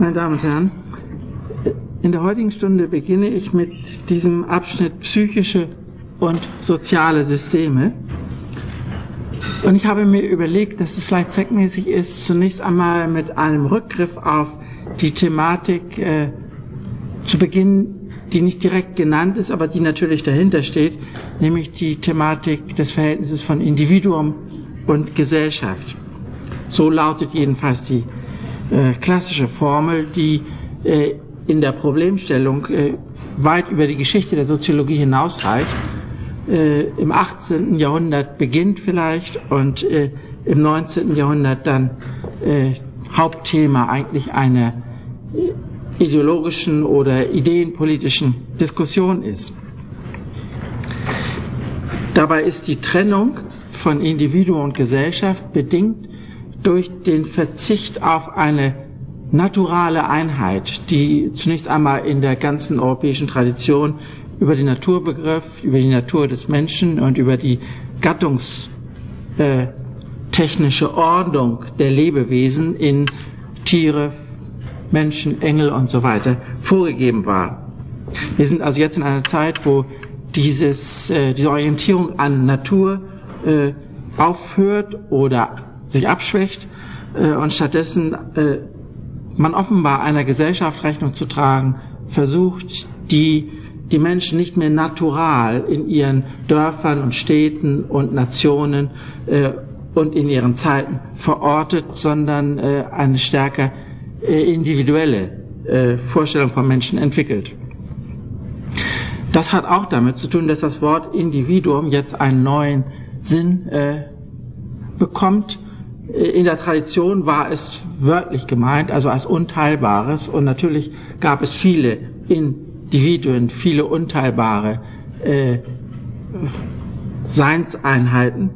Meine Damen und Herren, in der heutigen Stunde beginne ich mit diesem Abschnitt psychische und soziale Systeme. Und ich habe mir überlegt, dass es vielleicht zweckmäßig ist, zunächst einmal mit einem Rückgriff auf die Thematik äh, zu beginnen, die nicht direkt genannt ist, aber die natürlich dahinter steht, nämlich die Thematik des Verhältnisses von Individuum und Gesellschaft. So lautet jedenfalls die äh, klassische Formel, die äh, in der Problemstellung äh, weit über die Geschichte der Soziologie hinausreicht. Äh, Im 18. Jahrhundert beginnt vielleicht und äh, im 19. Jahrhundert dann Hauptthema eigentlich einer ideologischen oder ideenpolitischen Diskussion ist. Dabei ist die Trennung von Individuum und Gesellschaft bedingt durch den Verzicht auf eine naturale Einheit, die zunächst einmal in der ganzen europäischen Tradition über den Naturbegriff, über die Natur des Menschen und über die gattungstechnische äh, Ordnung der Lebewesen in Tiere, Menschen, Engel und so weiter vorgegeben war. Wir sind also jetzt in einer Zeit, wo dieses, äh, diese Orientierung an Natur äh, aufhört oder sich abschwächt äh, und stattdessen äh, man offenbar einer Gesellschaft Rechnung zu tragen versucht, die die Menschen nicht mehr natural in ihren Dörfern und Städten und Nationen äh, und in ihren Zeiten verortet, sondern äh, eine stärker äh, individuelle äh, Vorstellung von Menschen entwickelt. Das hat auch damit zu tun, dass das Wort Individuum jetzt einen neuen Sinn äh, bekommt in der Tradition war es wörtlich gemeint, also als Unteilbares. Und natürlich gab es viele Individuen, viele unteilbare äh, Seinseinheiten.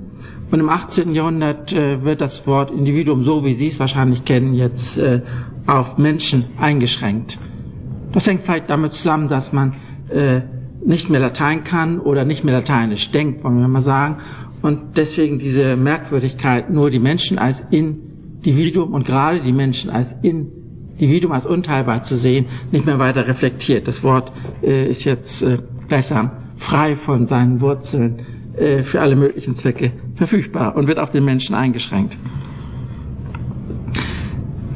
Und im 18. Jahrhundert äh, wird das Wort Individuum, so wie Sie es wahrscheinlich kennen, jetzt äh, auf Menschen eingeschränkt. Das hängt vielleicht damit zusammen, dass man äh, nicht mehr Latein kann oder nicht mehr lateinisch denkt, wollen wir mal sagen, und deswegen diese Merkwürdigkeit, nur die Menschen als Individuum und gerade die Menschen als Individuum, als unteilbar zu sehen, nicht mehr weiter reflektiert. Das Wort äh, ist jetzt äh, gleichsam frei von seinen Wurzeln äh, für alle möglichen Zwecke verfügbar und wird auf den Menschen eingeschränkt.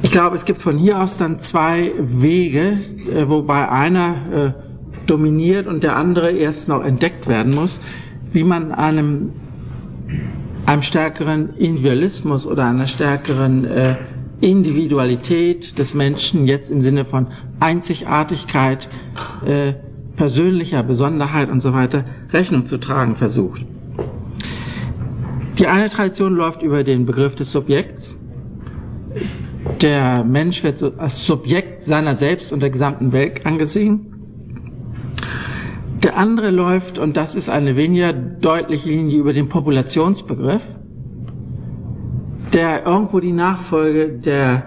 Ich glaube, es gibt von hier aus dann zwei Wege, äh, wobei einer äh, dominiert und der andere erst noch entdeckt werden muss, wie man einem einem stärkeren Individualismus oder einer stärkeren äh, Individualität des Menschen jetzt im Sinne von Einzigartigkeit, äh, persönlicher Besonderheit und so weiter Rechnung zu tragen versucht. Die eine Tradition läuft über den Begriff des Subjekts. Der Mensch wird als Subjekt seiner selbst und der gesamten Welt angesehen. Der andere läuft, und das ist eine weniger deutliche Linie über den Populationsbegriff, der irgendwo die Nachfolge der,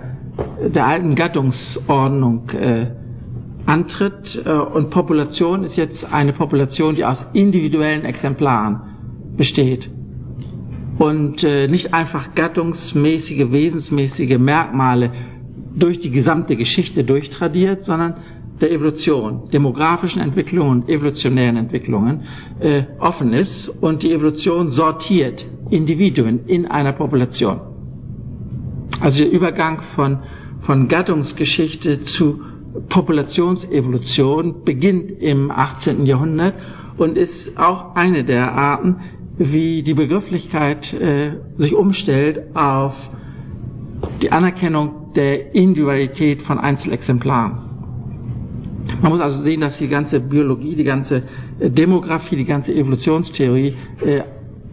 der alten Gattungsordnung äh, antritt. Äh, und Population ist jetzt eine Population, die aus individuellen Exemplaren besteht und äh, nicht einfach gattungsmäßige, wesensmäßige Merkmale durch die gesamte Geschichte durchtradiert, sondern der Evolution, demografischen Entwicklungen, evolutionären Entwicklungen äh, offen ist und die Evolution sortiert Individuen in einer Population. Also der Übergang von, von Gattungsgeschichte zu Populationsevolution beginnt im 18. Jahrhundert und ist auch eine der Arten, wie die Begrifflichkeit äh, sich umstellt auf die Anerkennung der Individualität von Einzelexemplaren. Man muss also sehen, dass die ganze Biologie, die ganze äh, Demografie, die ganze Evolutionstheorie äh,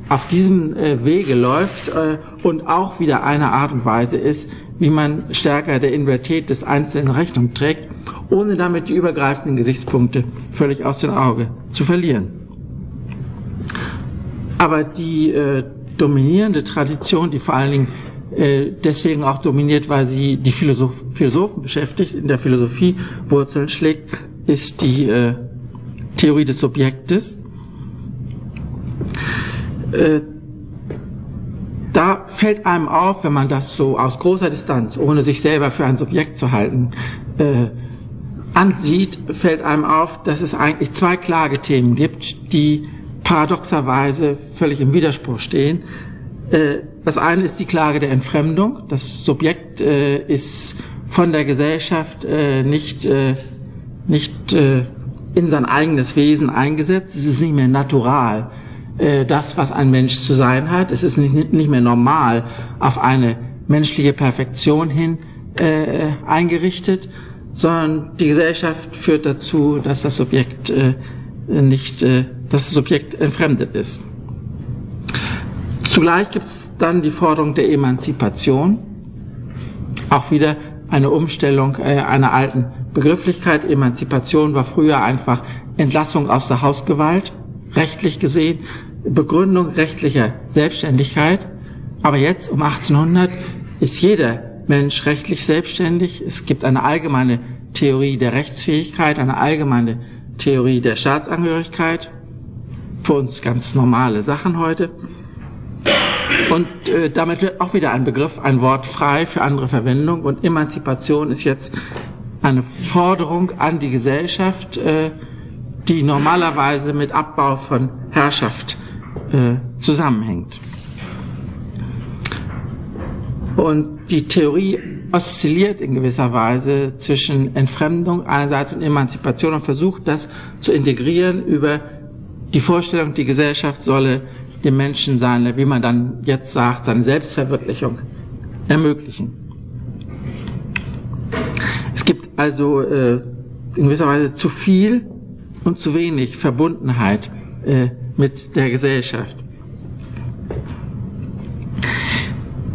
auf diesem äh, Wege läuft äh, und auch wieder eine Art und Weise ist, wie man stärker der Invertität des Einzelnen Rechnung trägt, ohne damit die übergreifenden Gesichtspunkte völlig aus den Augen zu verlieren. Aber die äh, dominierende Tradition, die vor allen Dingen deswegen auch dominiert, weil sie die Philosoph Philosophen beschäftigt, in der Philosophie Wurzeln schlägt, ist die äh, Theorie des Subjektes. Äh, da fällt einem auf, wenn man das so aus großer Distanz, ohne sich selber für ein Subjekt zu halten, äh, ansieht, fällt einem auf, dass es eigentlich zwei Klagethemen gibt, die paradoxerweise völlig im Widerspruch stehen. Äh, das eine ist die Klage der Entfremdung. Das Subjekt äh, ist von der Gesellschaft äh, nicht, nicht in sein eigenes Wesen eingesetzt. Es ist nicht mehr natural, das, was ein Mensch zu sein hat. Es ist nicht, nicht mehr normal auf eine menschliche Perfektion hin eingerichtet, sondern die Gesellschaft führt dazu, dass das Subjekt nicht, dass das Subjekt entfremdet ist. Zugleich gibt es dann die Forderung der Emanzipation, auch wieder eine Umstellung äh, einer alten Begrifflichkeit. Emanzipation war früher einfach Entlassung aus der Hausgewalt, rechtlich gesehen, Begründung rechtlicher Selbstständigkeit. Aber jetzt um 1800 ist jeder Mensch rechtlich selbstständig. Es gibt eine allgemeine Theorie der Rechtsfähigkeit, eine allgemeine Theorie der Staatsangehörigkeit. Für uns ganz normale Sachen heute. Und äh, damit wird auch wieder ein Begriff, ein Wort frei für andere Verwendung. Und Emanzipation ist jetzt eine Forderung an die Gesellschaft, äh, die normalerweise mit Abbau von Herrschaft äh, zusammenhängt. Und die Theorie oszilliert in gewisser Weise zwischen Entfremdung einerseits und Emanzipation und versucht das zu integrieren über die Vorstellung, die Gesellschaft solle dem Menschen seine, wie man dann jetzt sagt, seine Selbstverwirklichung ermöglichen. Es gibt also äh, in gewisser Weise zu viel und zu wenig Verbundenheit äh, mit der Gesellschaft.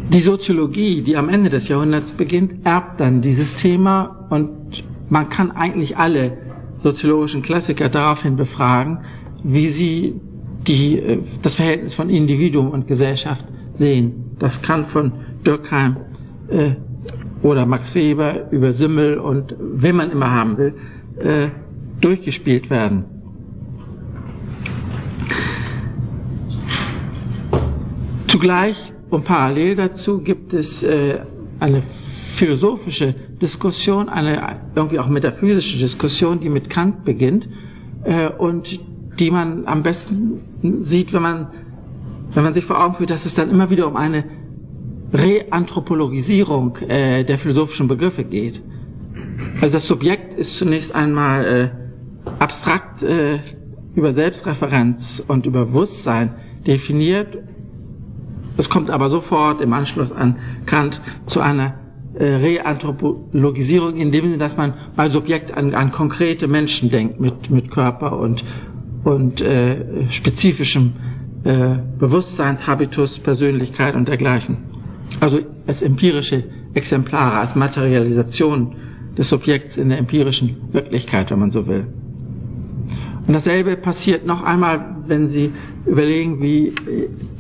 Die Soziologie, die am Ende des Jahrhunderts beginnt, erbt dann dieses Thema und man kann eigentlich alle soziologischen Klassiker daraufhin befragen, wie sie die äh, das Verhältnis von Individuum und Gesellschaft sehen. Das kann von Dürkheim äh, oder Max Weber über Simmel und wen man immer haben will, äh, durchgespielt werden. Zugleich und parallel dazu gibt es äh, eine philosophische Diskussion, eine irgendwie auch metaphysische Diskussion, die mit Kant beginnt äh, und die man am besten sieht, wenn man, wenn man sich vor Augen führt, dass es dann immer wieder um eine Reanthropologisierung äh, der philosophischen Begriffe geht. Also das Subjekt ist zunächst einmal äh, abstrakt äh, über Selbstreferenz und über Bewusstsein definiert. Es kommt aber sofort im Anschluss an Kant zu einer äh, Reanthropologisierung in dem Sinne, dass man bei Subjekt an, an konkrete Menschen denkt mit, mit Körper und und äh, spezifischem äh, Bewusstseinshabitus, Persönlichkeit und dergleichen. Also als empirische Exemplare, als Materialisation des Subjekts in der empirischen Wirklichkeit, wenn man so will. Und dasselbe passiert noch einmal, wenn Sie überlegen, wie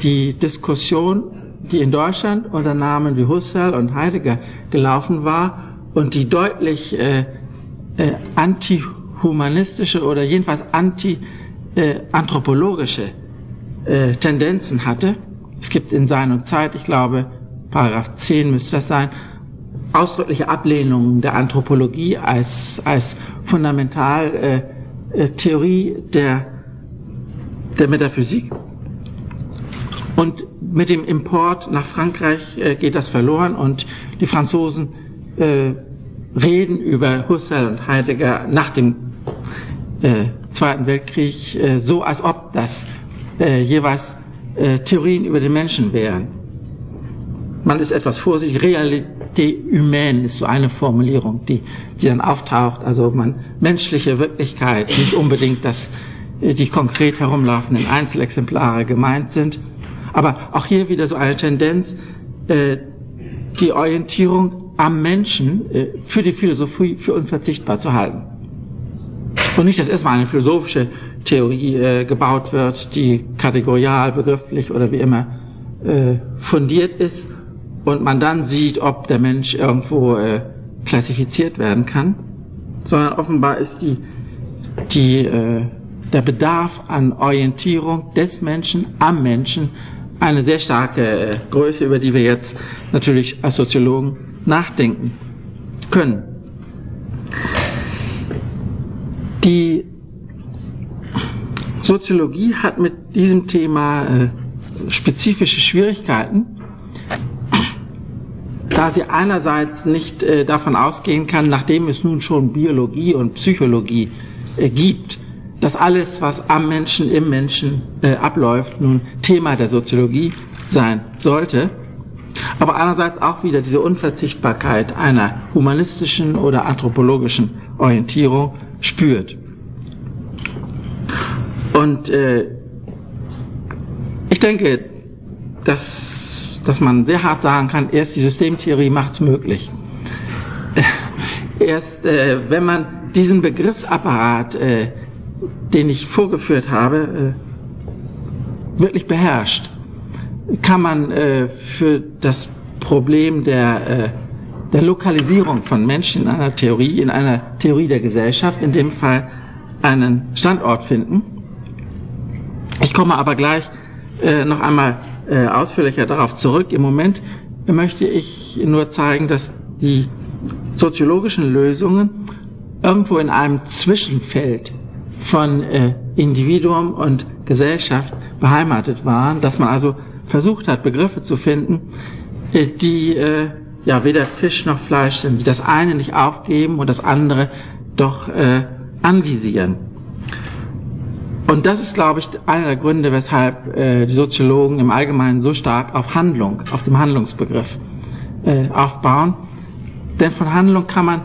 die Diskussion, die in Deutschland unter Namen wie Husserl und Heidegger gelaufen war und die deutlich äh, äh, antihumanistische oder jedenfalls anti äh, anthropologische äh, Tendenzen hatte. Es gibt in seiner Zeit, ich glaube, Paragraph 10 müsste das sein, ausdrückliche Ablehnungen der Anthropologie als, als fundamental äh, äh, Theorie der, der Metaphysik. Und mit dem Import nach Frankreich äh, geht das verloren und die Franzosen äh, reden über Husserl und Heidegger nach dem äh, Zweiten Weltkrieg äh, so, als ob das äh, jeweils äh, Theorien über den Menschen wären. Man ist etwas vorsichtig. Realité humaine ist so eine Formulierung, die, die dann auftaucht. Also man menschliche Wirklichkeit, nicht unbedingt, dass äh, die konkret herumlaufenden Einzelexemplare gemeint sind. Aber auch hier wieder so eine Tendenz, äh, die Orientierung am Menschen äh, für die Philosophie für unverzichtbar zu halten. Und nicht, dass erstmal eine philosophische Theorie äh, gebaut wird, die kategorial, begrifflich oder wie immer äh, fundiert ist und man dann sieht, ob der Mensch irgendwo äh, klassifiziert werden kann, sondern offenbar ist die, die, äh, der Bedarf an Orientierung des Menschen am Menschen eine sehr starke äh, Größe, über die wir jetzt natürlich als Soziologen nachdenken können. Die Soziologie hat mit diesem Thema äh, spezifische Schwierigkeiten, da sie einerseits nicht äh, davon ausgehen kann, nachdem es nun schon Biologie und Psychologie äh, gibt, dass alles, was am Menschen, im Menschen abläuft, nun Thema der Soziologie sein sollte, aber einerseits auch wieder diese Unverzichtbarkeit einer humanistischen oder anthropologischen Orientierung spürt. Und äh, ich denke, dass, dass man sehr hart sagen kann, erst die Systemtheorie macht es möglich. Erst äh, wenn man diesen Begriffsapparat äh, den ich vorgeführt habe, äh, wirklich beherrscht, kann man äh, für das Problem der, äh, der Lokalisierung von Menschen in einer Theorie, in einer Theorie der Gesellschaft, in dem Fall einen Standort finden. Ich komme aber gleich noch einmal ausführlicher darauf zurück. Im Moment möchte ich nur zeigen, dass die soziologischen Lösungen irgendwo in einem Zwischenfeld von äh, Individuum und Gesellschaft beheimatet waren, dass man also versucht hat, Begriffe zu finden, äh, die äh, ja weder Fisch noch Fleisch sind, die das eine nicht aufgeben und das andere doch äh, anvisieren. Und das ist, glaube ich, einer der Gründe, weshalb äh, die Soziologen im Allgemeinen so stark auf Handlung, auf dem Handlungsbegriff äh, aufbauen. Denn von Handlung kann man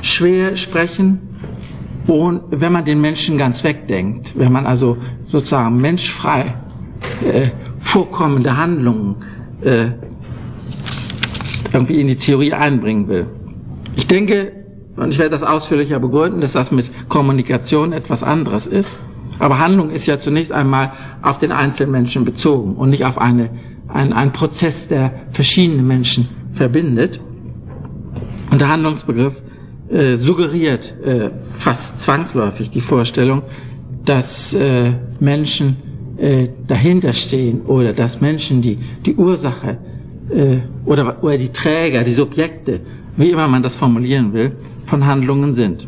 schwer sprechen, und wenn man den Menschen ganz wegdenkt, wenn man also sozusagen menschfrei äh, vorkommende Handlungen äh, irgendwie in die Theorie einbringen will. Ich denke, und ich werde das ausführlicher begründen, dass das mit Kommunikation etwas anderes ist. Aber Handlung ist ja zunächst einmal auf den Einzelmenschen bezogen und nicht auf eine, ein, einen Prozess, der verschiedene Menschen verbindet. Und der Handlungsbegriff äh, suggeriert äh, fast zwangsläufig die Vorstellung, dass äh, Menschen äh, dahinter stehen oder dass Menschen die, die Ursache äh, oder, oder die Träger, die Subjekte, wie immer man das formulieren will, von Handlungen sind.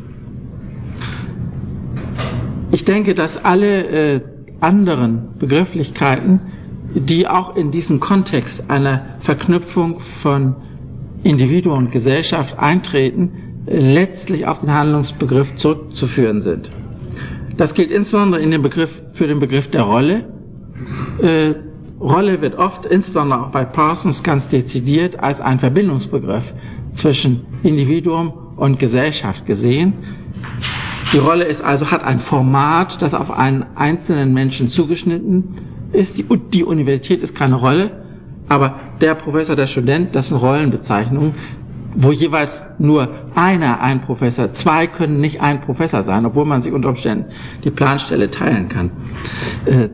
Ich denke, dass alle äh, anderen Begrifflichkeiten, die auch in diesen Kontext einer Verknüpfung von Individuum und Gesellschaft eintreten, letztlich auf den Handlungsbegriff zurückzuführen sind. Das gilt insbesondere in dem Begriff, für den Begriff der Rolle. Äh, Rolle wird oft, insbesondere auch bei Parsons, ganz dezidiert als ein Verbindungsbegriff zwischen Individuum und Gesellschaft gesehen. Die Rolle ist also, hat ein Format, das auf einen einzelnen Menschen zugeschnitten ist. Die, die Universität ist keine Rolle, aber der Professor, der Student, das sind Rollenbezeichnungen, wo jeweils nur einer ein Professor, zwei können nicht ein Professor sein, obwohl man sich unter Umständen die Planstelle teilen kann. Äh,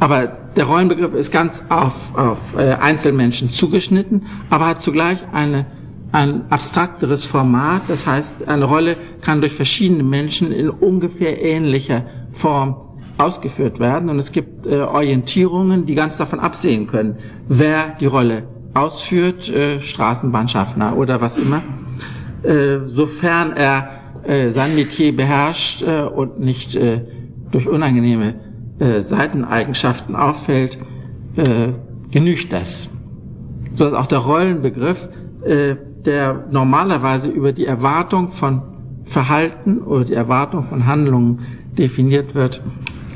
aber der Rollenbegriff ist ganz auf, auf äh, Einzelmenschen zugeschnitten, aber hat zugleich eine, ein abstrakteres Format. Das heißt, eine Rolle kann durch verschiedene Menschen in ungefähr ähnlicher Form ausgeführt werden. Und es gibt äh, Orientierungen, die ganz davon absehen können, wer die Rolle ausführt, äh, Straßenbahnschaffner oder was immer, äh, sofern er äh, sein Metier beherrscht äh, und nicht äh, durch unangenehme Seiteneigenschaften auffällt, genügt das. So dass auch der Rollenbegriff, der normalerweise über die Erwartung von Verhalten oder die Erwartung von Handlungen definiert wird,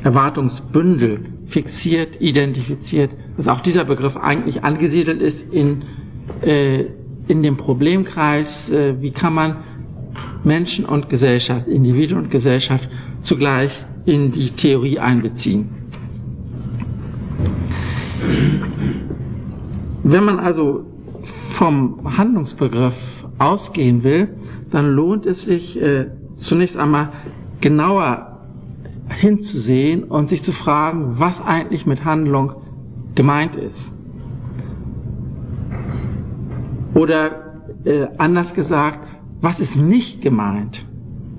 Erwartungsbündel fixiert, identifiziert, dass auch dieser Begriff eigentlich angesiedelt ist in, äh, in dem Problemkreis, äh, wie kann man Menschen und Gesellschaft, Individuum und Gesellschaft zugleich in die Theorie einbeziehen. Wenn man also vom Handlungsbegriff ausgehen will, dann lohnt es sich äh, zunächst einmal genauer hinzusehen und sich zu fragen, was eigentlich mit Handlung gemeint ist. Oder äh, anders gesagt, was ist nicht gemeint,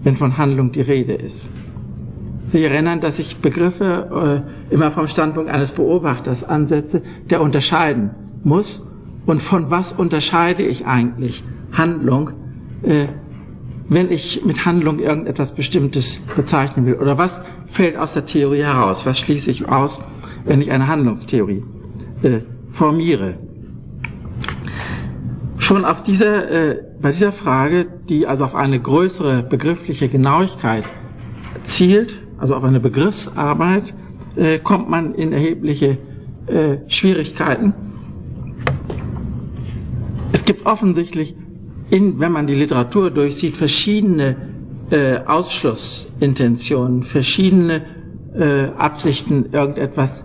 wenn von Handlung die Rede ist. Sie erinnern, dass ich Begriffe äh, immer vom Standpunkt eines Beobachters ansetze, der unterscheiden muss. Und von was unterscheide ich eigentlich Handlung, äh, wenn ich mit Handlung irgendetwas Bestimmtes bezeichnen will? Oder was fällt aus der Theorie heraus? Was schließe ich aus, wenn ich eine Handlungstheorie äh, formiere? Schon auf dieser, äh, bei dieser Frage, die also auf eine größere begriffliche Genauigkeit zielt, also auf eine Begriffsarbeit, äh, kommt man in erhebliche äh, Schwierigkeiten. Es gibt offensichtlich, in, wenn man die Literatur durchsieht, verschiedene äh, Ausschlussintentionen, verschiedene äh, Absichten, irgendetwas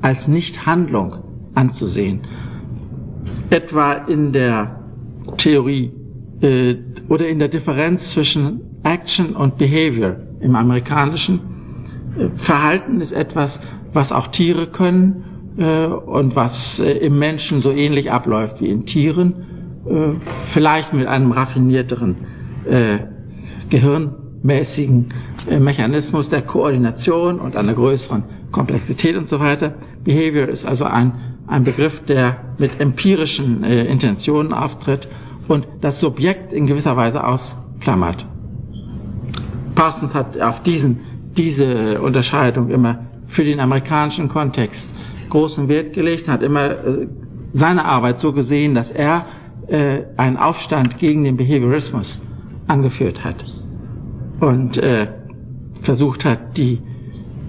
als Nichthandlung anzusehen. Etwa in der Theorie äh, oder in der Differenz zwischen Action und Behavior im amerikanischen. Äh, Verhalten ist etwas, was auch Tiere können und was äh, im Menschen so ähnlich abläuft wie in Tieren, äh, vielleicht mit einem raffinierteren äh, gehirnmäßigen äh, Mechanismus der Koordination und einer größeren Komplexität und so weiter. Behavior ist also ein, ein Begriff, der mit empirischen Intentionen auftritt und das Subjekt in gewisser Weise ausklammert. Parsons hat auf diesen, diese Unterscheidung immer für den amerikanischen Kontext großen Wert gelegt, hat immer äh, seine Arbeit so gesehen, dass er äh, einen Aufstand gegen den Behaviorismus angeführt hat und äh, versucht hat, die,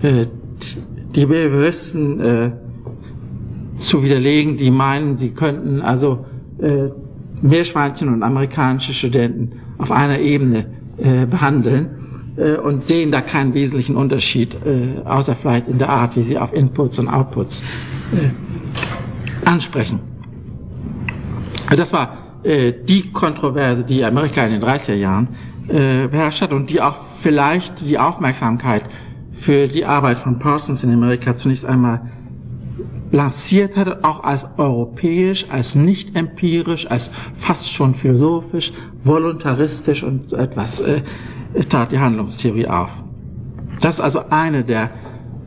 die Behavioristen zu widerlegen, die meinen, sie könnten also Meerschweinchen und amerikanische Studenten auf einer Ebene behandeln und sehen da keinen wesentlichen Unterschied, äh, außer vielleicht in der Art, wie sie auf Inputs und Outputs äh, ansprechen. Das war äh, die Kontroverse, die Amerika in den 30er Jahren äh, beherrscht hat und die auch vielleicht die Aufmerksamkeit für die Arbeit von Parsons in Amerika zunächst einmal lanciert hat, auch als europäisch, als nicht empirisch, als fast schon philosophisch, voluntaristisch und etwas äh, tat die Handlungstheorie auf. Das ist also eine der,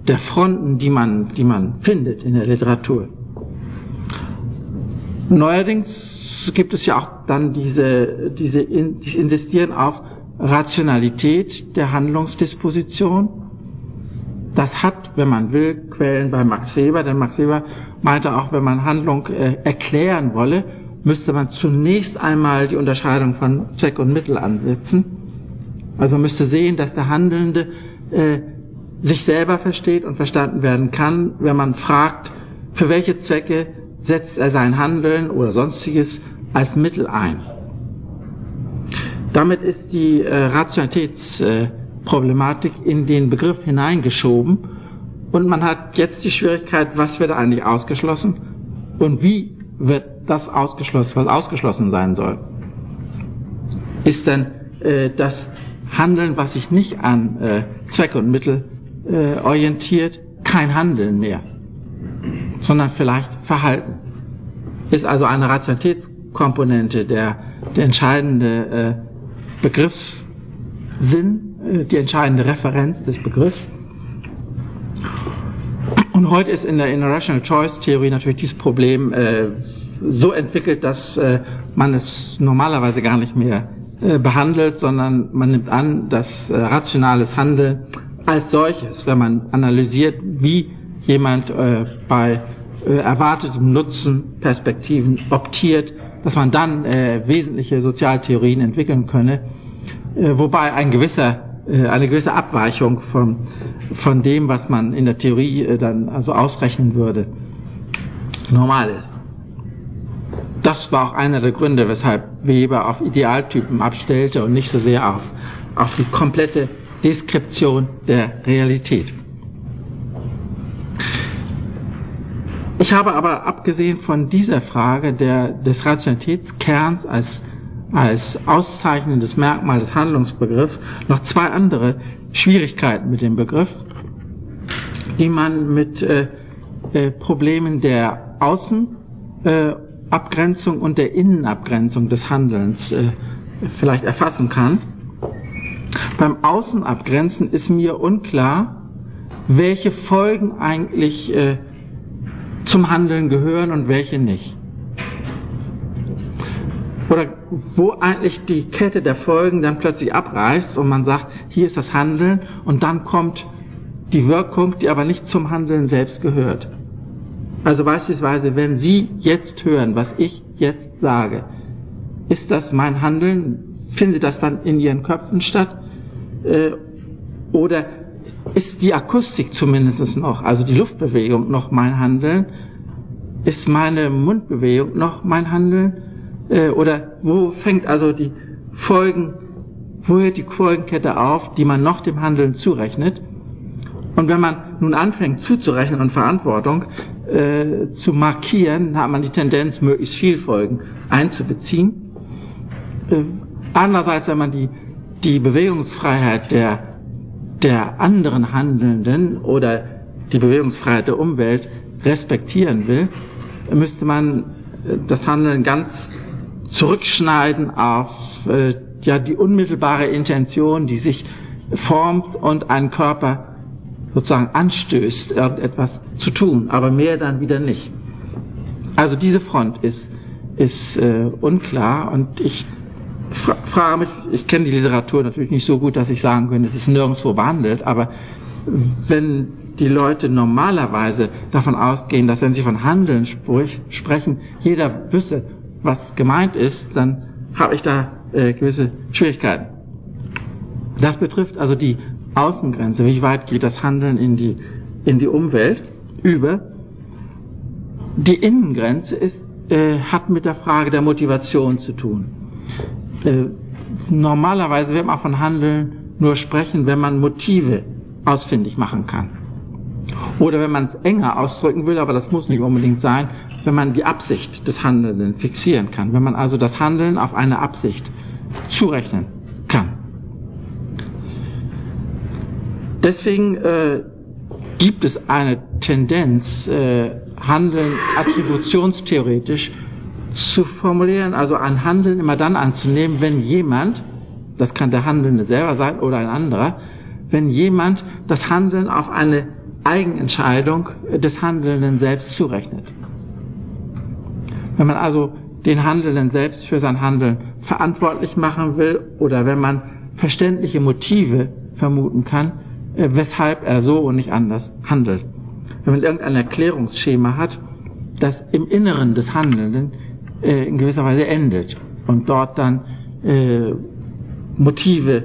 der Fronten, die man, die man findet in der Literatur. Neuerdings gibt es ja auch dann diese, diese, dieses Insistieren auf Rationalität der Handlungsdisposition. Das hat, wenn man will, Quellen bei Max Weber, denn Max Weber meinte auch, wenn man Handlung äh, erklären wolle, müsste man zunächst einmal die Unterscheidung von Zweck und Mittel ansetzen. Also man müsste sehen, dass der Handelnde äh, sich selber versteht und verstanden werden kann, wenn man fragt, für welche Zwecke setzt er sein Handeln oder sonstiges als Mittel ein. Damit ist die äh, Rationalitätsproblematik äh, in den Begriff hineingeschoben und man hat jetzt die Schwierigkeit, was wird eigentlich ausgeschlossen und wie wird das ausgeschlossen, was ausgeschlossen sein soll. Ist denn äh, das Handeln, was sich nicht an äh, Zweck und Mittel äh, orientiert, kein Handeln mehr, sondern vielleicht Verhalten. Ist also eine Rationalitätskomponente der, der entscheidende äh, Begriffssinn, äh, die entscheidende Referenz des Begriffs. Und heute ist in der International Choice Theorie natürlich dieses Problem äh, so entwickelt, dass äh, man es normalerweise gar nicht mehr behandelt, sondern man nimmt an, dass äh, rationales Handeln als solches, wenn man analysiert, wie jemand äh, bei äh, erwartetem Nutzen Perspektiven optiert, dass man dann äh, wesentliche Sozialtheorien entwickeln könne, äh, wobei ein gewisser, äh, eine gewisse Abweichung von, von dem, was man in der Theorie äh, dann also ausrechnen würde, normal ist. Das war auch einer der Gründe, weshalb Weber auf Idealtypen abstellte und nicht so sehr auf, auf die komplette Deskription der Realität. Ich habe aber abgesehen von dieser Frage der, des Rationalitätskerns als, als auszeichnendes Merkmal des Handlungsbegriffs noch zwei andere Schwierigkeiten mit dem Begriff, die man mit äh, äh, Problemen der Außen- äh, Abgrenzung und der Innenabgrenzung des Handelns äh, vielleicht erfassen kann. beim Außenabgrenzen ist mir unklar, welche Folgen eigentlich äh, zum Handeln gehören und welche nicht. Oder wo eigentlich die Kette der Folgen dann plötzlich abreißt und man sagt, hier ist das Handeln und dann kommt die Wirkung, die aber nicht zum Handeln selbst gehört. Also beispielsweise, wenn Sie jetzt hören, was ich jetzt sage, ist das mein Handeln? Findet das dann in Ihren Köpfen statt? Äh, oder ist die Akustik zumindest noch, also die Luftbewegung noch mein Handeln? Ist meine Mundbewegung noch mein Handeln? Äh, oder wo fängt also die Folgen, wo hört die Folgenkette auf, die man noch dem Handeln zurechnet? Und wenn man nun anfängt zuzurechnen und Verantwortung äh, zu markieren, hat man die Tendenz, möglichst viel Folgen einzubeziehen. Äh, andererseits, wenn man die, die Bewegungsfreiheit der, der anderen Handelnden oder die Bewegungsfreiheit der Umwelt respektieren will, müsste man äh, das Handeln ganz zurückschneiden auf äh, ja, die unmittelbare Intention, die sich formt und einen Körper sozusagen anstößt, irgendetwas zu tun, aber mehr dann wieder nicht. Also diese Front ist, ist äh, unklar und ich fra frage mich, ich kenne die Literatur natürlich nicht so gut, dass ich sagen könnte, es ist nirgendwo behandelt, aber wenn die Leute normalerweise davon ausgehen, dass wenn sie von Handeln sprich, sprechen, jeder wüsste, was gemeint ist, dann habe ich da äh, gewisse Schwierigkeiten. Das betrifft also die Außengrenze, wie weit geht das Handeln in die, in die Umwelt über. Die Innengrenze ist, äh, hat mit der Frage der Motivation zu tun. Äh, normalerweise wird man von Handeln nur sprechen, wenn man Motive ausfindig machen kann. Oder wenn man es enger ausdrücken will, aber das muss nicht unbedingt sein, wenn man die Absicht des Handelnden fixieren kann. Wenn man also das Handeln auf eine Absicht zurechnen kann. Deswegen äh, gibt es eine Tendenz, äh, Handeln attributionstheoretisch zu formulieren, also ein Handeln immer dann anzunehmen, wenn jemand, das kann der Handelnde selber sein oder ein anderer, wenn jemand das Handeln auf eine Eigenentscheidung des Handelnden selbst zurechnet. Wenn man also den Handelnden selbst für sein Handeln verantwortlich machen will oder wenn man verständliche Motive vermuten kann, weshalb er so und nicht anders handelt. Wenn man irgendein Erklärungsschema hat, das im Inneren des Handelnden äh, in gewisser Weise endet und dort dann äh, Motive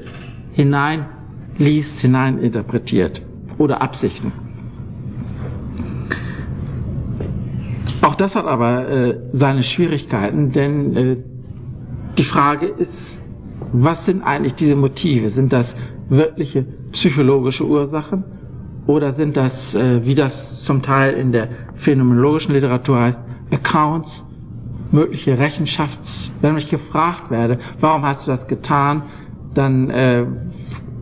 hineinliest, hineininterpretiert oder Absichten. Auch das hat aber äh, seine Schwierigkeiten, denn äh, die Frage ist, was sind eigentlich diese Motive? Sind das wirkliche psychologische Ursachen? Oder sind das, äh, wie das zum Teil in der phänomenologischen Literatur heißt, Accounts, mögliche Rechenschafts, wenn ich gefragt werde, warum hast du das getan, dann äh,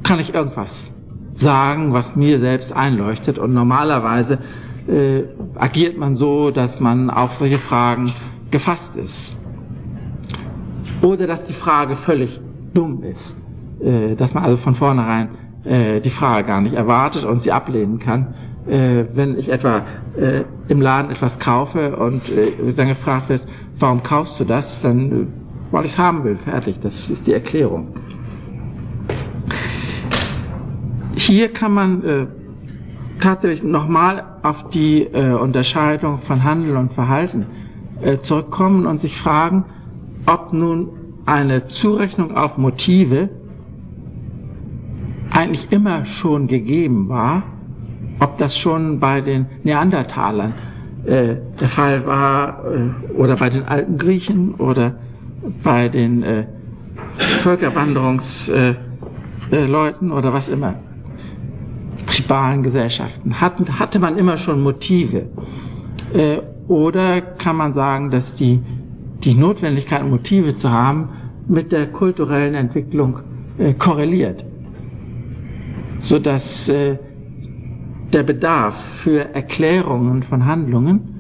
kann ich irgendwas sagen, was mir selbst einleuchtet. Und normalerweise äh, agiert man so, dass man auf solche Fragen gefasst ist. Oder dass die Frage völlig dumm ist äh, dass man also von vornherein äh, die Frage gar nicht erwartet und sie ablehnen kann. Äh, wenn ich etwa äh, im Laden etwas kaufe und äh, dann gefragt wird, warum kaufst du das, dann äh, weil ich es haben will, fertig. Das ist die Erklärung. Hier kann man äh, tatsächlich nochmal auf die äh, Unterscheidung von Handel und Verhalten äh, zurückkommen und sich fragen, ob nun eine Zurechnung auf Motive eigentlich immer schon gegeben war, ob das schon bei den Neandertalern äh, der Fall war äh, oder bei den alten Griechen oder bei den äh, Völkerwanderungsleuten äh, oder was immer, tribalen Gesellschaften, hatten, hatte man immer schon Motive. Äh, oder kann man sagen, dass die, die Notwendigkeit, Motive zu haben, mit der kulturellen Entwicklung äh, korreliert so dass äh, der Bedarf für Erklärungen von Handlungen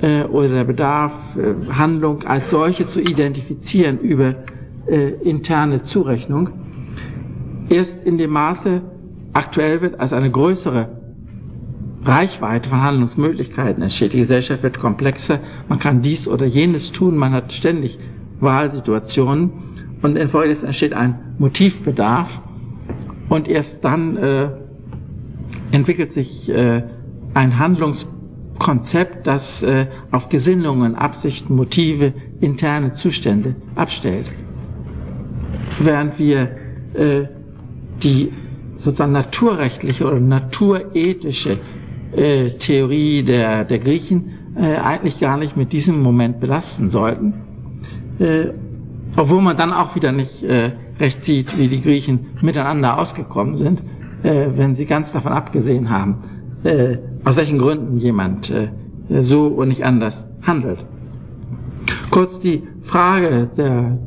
äh, oder der Bedarf, äh, Handlung als solche zu identifizieren über äh, interne Zurechnung, erst in dem Maße aktuell wird, als eine größere Reichweite von Handlungsmöglichkeiten entsteht. Die Gesellschaft wird komplexer, man kann dies oder jenes tun, man hat ständig Wahlsituationen und infolgedessen entsteht ein Motivbedarf und erst dann äh, entwickelt sich äh, ein Handlungskonzept, das äh, auf Gesinnungen, Absichten, Motive, interne Zustände abstellt. Während wir äh, die sozusagen naturrechtliche oder naturethische äh, Theorie der, der Griechen äh, eigentlich gar nicht mit diesem Moment belasten sollten. Äh, obwohl man dann auch wieder nicht äh, recht sieht, wie die Griechen miteinander ausgekommen sind, äh, wenn sie ganz davon abgesehen haben, äh, aus welchen Gründen jemand äh, so und nicht anders handelt. Kurz die Frage der,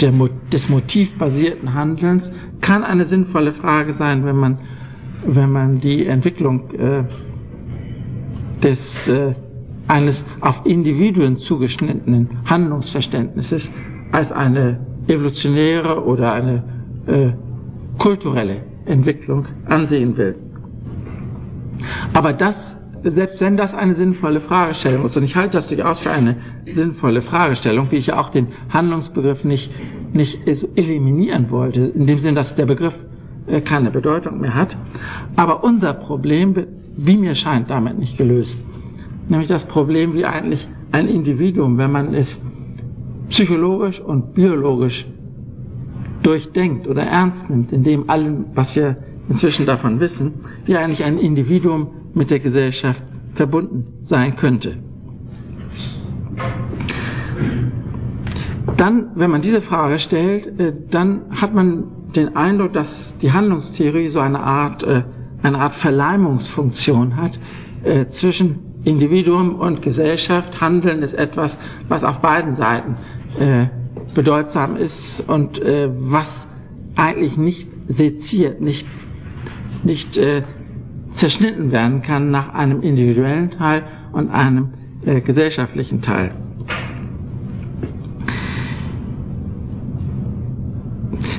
der, des motivbasierten Handelns kann eine sinnvolle Frage sein, wenn man, wenn man die Entwicklung äh, des, äh, eines auf Individuen zugeschnittenen Handlungsverständnisses als eine evolutionäre oder eine äh, kulturelle Entwicklung ansehen will. Aber das, selbst wenn das eine sinnvolle Fragestellung ist, und ich halte das durchaus für eine sinnvolle Fragestellung, wie ich ja auch den Handlungsbegriff nicht, nicht eliminieren wollte, in dem Sinn, dass der Begriff äh, keine Bedeutung mehr hat. Aber unser Problem wie mir scheint, damit nicht gelöst. Nämlich das Problem, wie eigentlich ein Individuum, wenn man es psychologisch und biologisch durchdenkt oder ernst nimmt, in dem allen, was wir inzwischen davon wissen, wie eigentlich ein Individuum mit der Gesellschaft verbunden sein könnte. Dann, wenn man diese Frage stellt, äh, dann hat man den Eindruck, dass die Handlungstheorie so eine Art äh, eine Art Verleimungsfunktion hat äh, zwischen Individuum und Gesellschaft. Handeln ist etwas, was auf beiden Seiten äh, bedeutsam ist und äh, was eigentlich nicht seziert, nicht, nicht äh, zerschnitten werden kann nach einem individuellen Teil und einem äh, gesellschaftlichen Teil.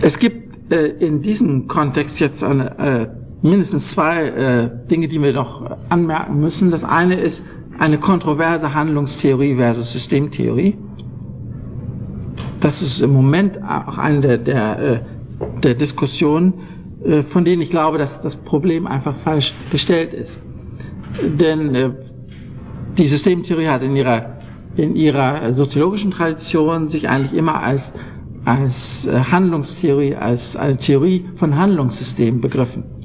Es gibt äh, in diesem Kontext jetzt eine äh, mindestens zwei äh, Dinge, die wir noch anmerken müssen. Das eine ist eine kontroverse Handlungstheorie versus Systemtheorie. Das ist im Moment auch eine der, der, äh, der Diskussionen, äh, von denen ich glaube, dass das Problem einfach falsch gestellt ist. Denn äh, die Systemtheorie hat in ihrer, in ihrer soziologischen Tradition sich eigentlich immer als, als äh, Handlungstheorie, als eine Theorie von Handlungssystemen begriffen.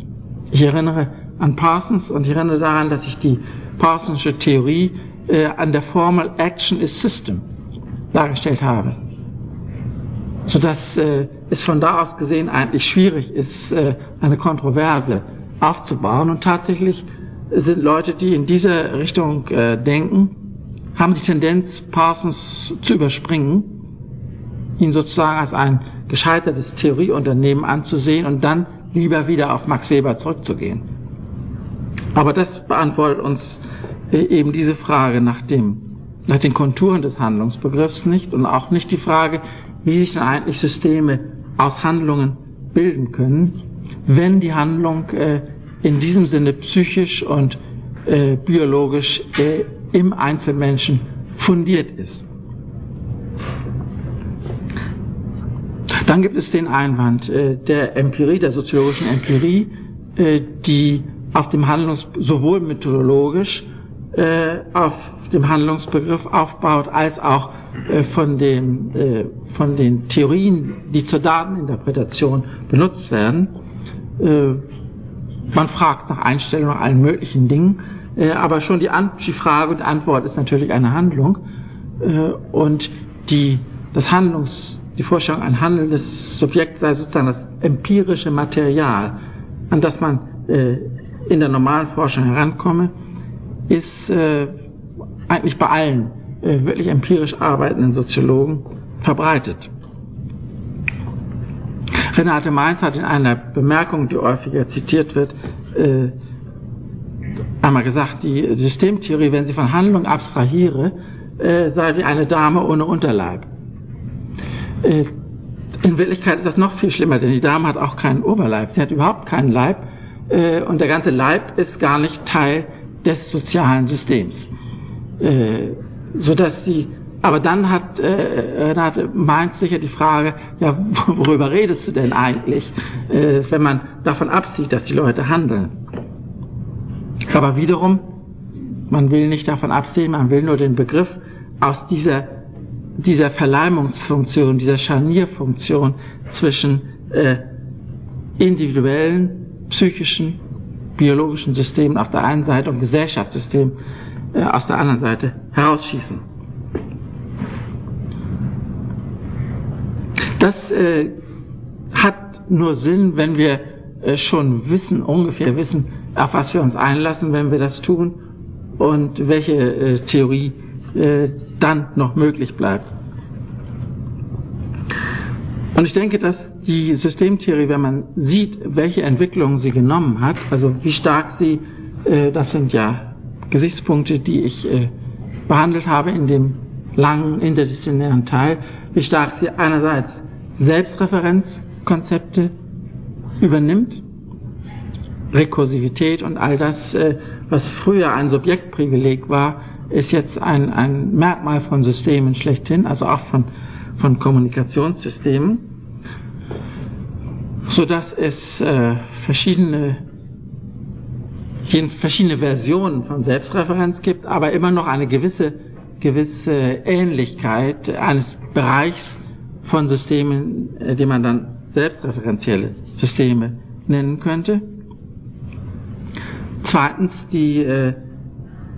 Ich erinnere an Parsons und ich erinnere daran, dass ich die Parsonsche Theorie äh, an der Formel Action is System dargestellt habe. Sodass äh, es von da aus gesehen eigentlich schwierig ist, äh, eine Kontroverse aufzubauen. Und tatsächlich sind Leute, die in diese Richtung äh, denken, haben die Tendenz, Parsons zu überspringen, ihn sozusagen als ein gescheitertes Theorieunternehmen anzusehen und dann lieber wieder auf Max Weber zurückzugehen. Aber das beantwortet uns äh, eben diese Frage nach, dem, nach den Konturen des Handlungsbegriffs nicht und auch nicht die Frage, wie sich denn eigentlich Systeme aus Handlungen bilden können, wenn die Handlung äh, in diesem Sinne psychisch und äh, biologisch äh, im Einzelmenschen fundiert ist. Dann gibt es den Einwand äh, der Empirie, der soziologischen Empirie, äh, die auf dem Handlungs sowohl methodologisch äh, auf dem Handlungsbegriff aufbaut, als auch äh, von, den, äh, von den Theorien, die zur Dateninterpretation benutzt werden. Äh, man fragt nach Einstellungen allen möglichen Dingen, äh, aber schon die, die Frage und Antwort ist natürlich eine Handlung äh, und die, das Handlungs die Vorstellung, ein handelndes Subjekt sei sozusagen das empirische Material, an das man äh, in der normalen Forschung herankomme, ist äh, eigentlich bei allen äh, wirklich empirisch arbeitenden Soziologen verbreitet. Renate Mainz hat in einer Bemerkung, die häufiger zitiert wird, äh, einmal gesagt, die Systemtheorie, wenn sie von Handlung abstrahiere, äh, sei wie eine Dame ohne Unterleib. Äh, In Wirklichkeit ist das noch viel schlimmer, denn die Dame hat auch keinen Oberleib. Sie hat überhaupt keinen Leib äh, und der ganze Leib ist gar nicht Teil des sozialen Systems. Äh, sodass sie, aber dann hat äh, Renate meint sicher die Frage, ja, worüber redest du denn eigentlich, äh, wenn man davon absieht, dass die Leute handeln. Aber wiederum, man will nicht davon absehen, man will nur den Begriff aus dieser, dieser Verleimungsfunktion, dieser Scharnierfunktion zwischen äh, individuellen, psychischen, biologischen Systemen auf der einen Seite und Gesellschaftssystemen äh, aus der anderen Seite herausschießen. Das äh, hat nur Sinn, wenn wir äh, schon wissen, ungefähr wissen, auf was wir uns einlassen, wenn wir das tun und welche äh, Theorie äh, dann noch möglich bleibt. Und ich denke, dass die Systemtheorie, wenn man sieht, welche Entwicklungen sie genommen hat, also wie stark sie, äh, das sind ja Gesichtspunkte, die ich äh, behandelt habe in dem langen interdisziplinären Teil, wie stark sie einerseits Selbstreferenzkonzepte übernimmt, Rekursivität und all das, äh, was früher ein Subjektprivileg war, ist jetzt ein, ein Merkmal von Systemen schlechthin, also auch von, von Kommunikationssystemen, so dass es äh, verschiedene verschiedene Versionen von Selbstreferenz gibt, aber immer noch eine gewisse gewisse Ähnlichkeit eines Bereichs von Systemen, äh, die man dann selbstreferenzielle Systeme nennen könnte. Zweitens die, äh,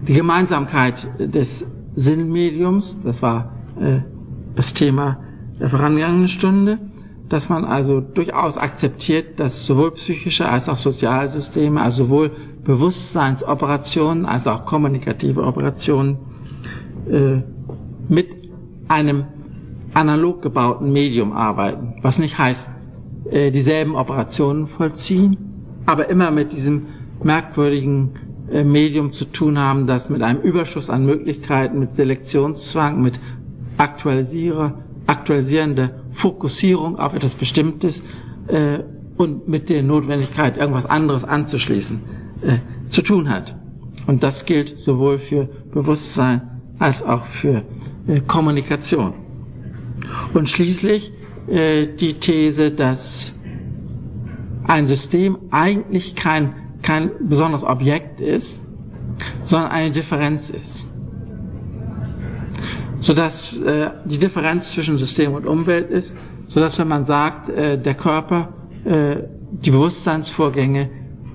die Gemeinsamkeit des Sinnmediums, das war äh, das Thema der vorangegangenen Stunde, dass man also durchaus akzeptiert, dass sowohl psychische als auch Sozialsysteme, also sowohl Bewusstseinsoperationen als auch kommunikative Operationen äh, mit einem analog gebauten Medium arbeiten, was nicht heißt, äh, dieselben Operationen vollziehen, aber immer mit diesem merkwürdigen Medium zu tun haben, das mit einem Überschuss an Möglichkeiten, mit Selektionszwang, mit aktualisierer, aktualisierender Fokussierung auf etwas Bestimmtes äh, und mit der Notwendigkeit, irgendwas anderes anzuschließen, äh, zu tun hat. Und das gilt sowohl für Bewusstsein als auch für äh, Kommunikation. Und schließlich äh, die These, dass ein System eigentlich kein kein besonderes Objekt ist, sondern eine Differenz ist. Sodass äh, die Differenz zwischen System und Umwelt ist, sodass wenn man sagt, äh, der Körper, äh, die Bewusstseinsvorgänge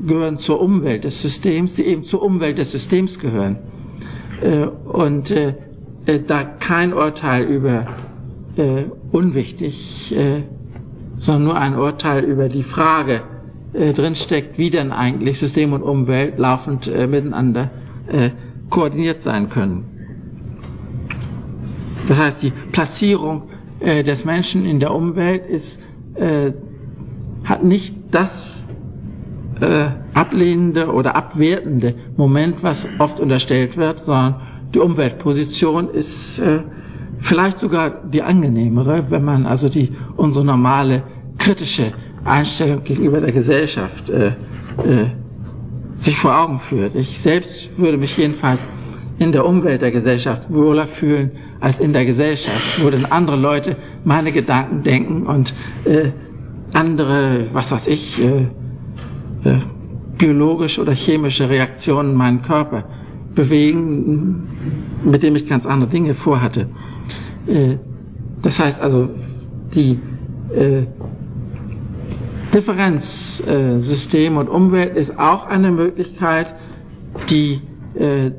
gehören zur Umwelt des Systems, die eben zur Umwelt des Systems gehören. Äh, und äh, äh, da kein Urteil über äh, unwichtig, äh, sondern nur ein Urteil über die Frage, äh, drinsteckt, wie denn eigentlich System und Umwelt laufend äh, miteinander äh, koordiniert sein können. Das heißt, die Platzierung äh, des Menschen in der Umwelt ist, äh, hat nicht das äh, ablehnende oder abwertende Moment, was oft unterstellt wird, sondern die Umweltposition ist äh, vielleicht sogar die angenehmere, wenn man also die unsere normale kritische Einstellung gegenüber der Gesellschaft äh, äh, sich vor Augen führt. Ich selbst würde mich jedenfalls in der Umwelt der Gesellschaft wohler fühlen als in der Gesellschaft, wo dann andere Leute meine Gedanken denken und äh, andere, was weiß ich, äh, äh, biologische oder chemische Reaktionen meinen Körper bewegen, mit dem ich ganz andere Dinge vorhatte. Äh, das heißt also, die äh, Differenz äh, System und Umwelt ist auch eine Möglichkeit, die äh,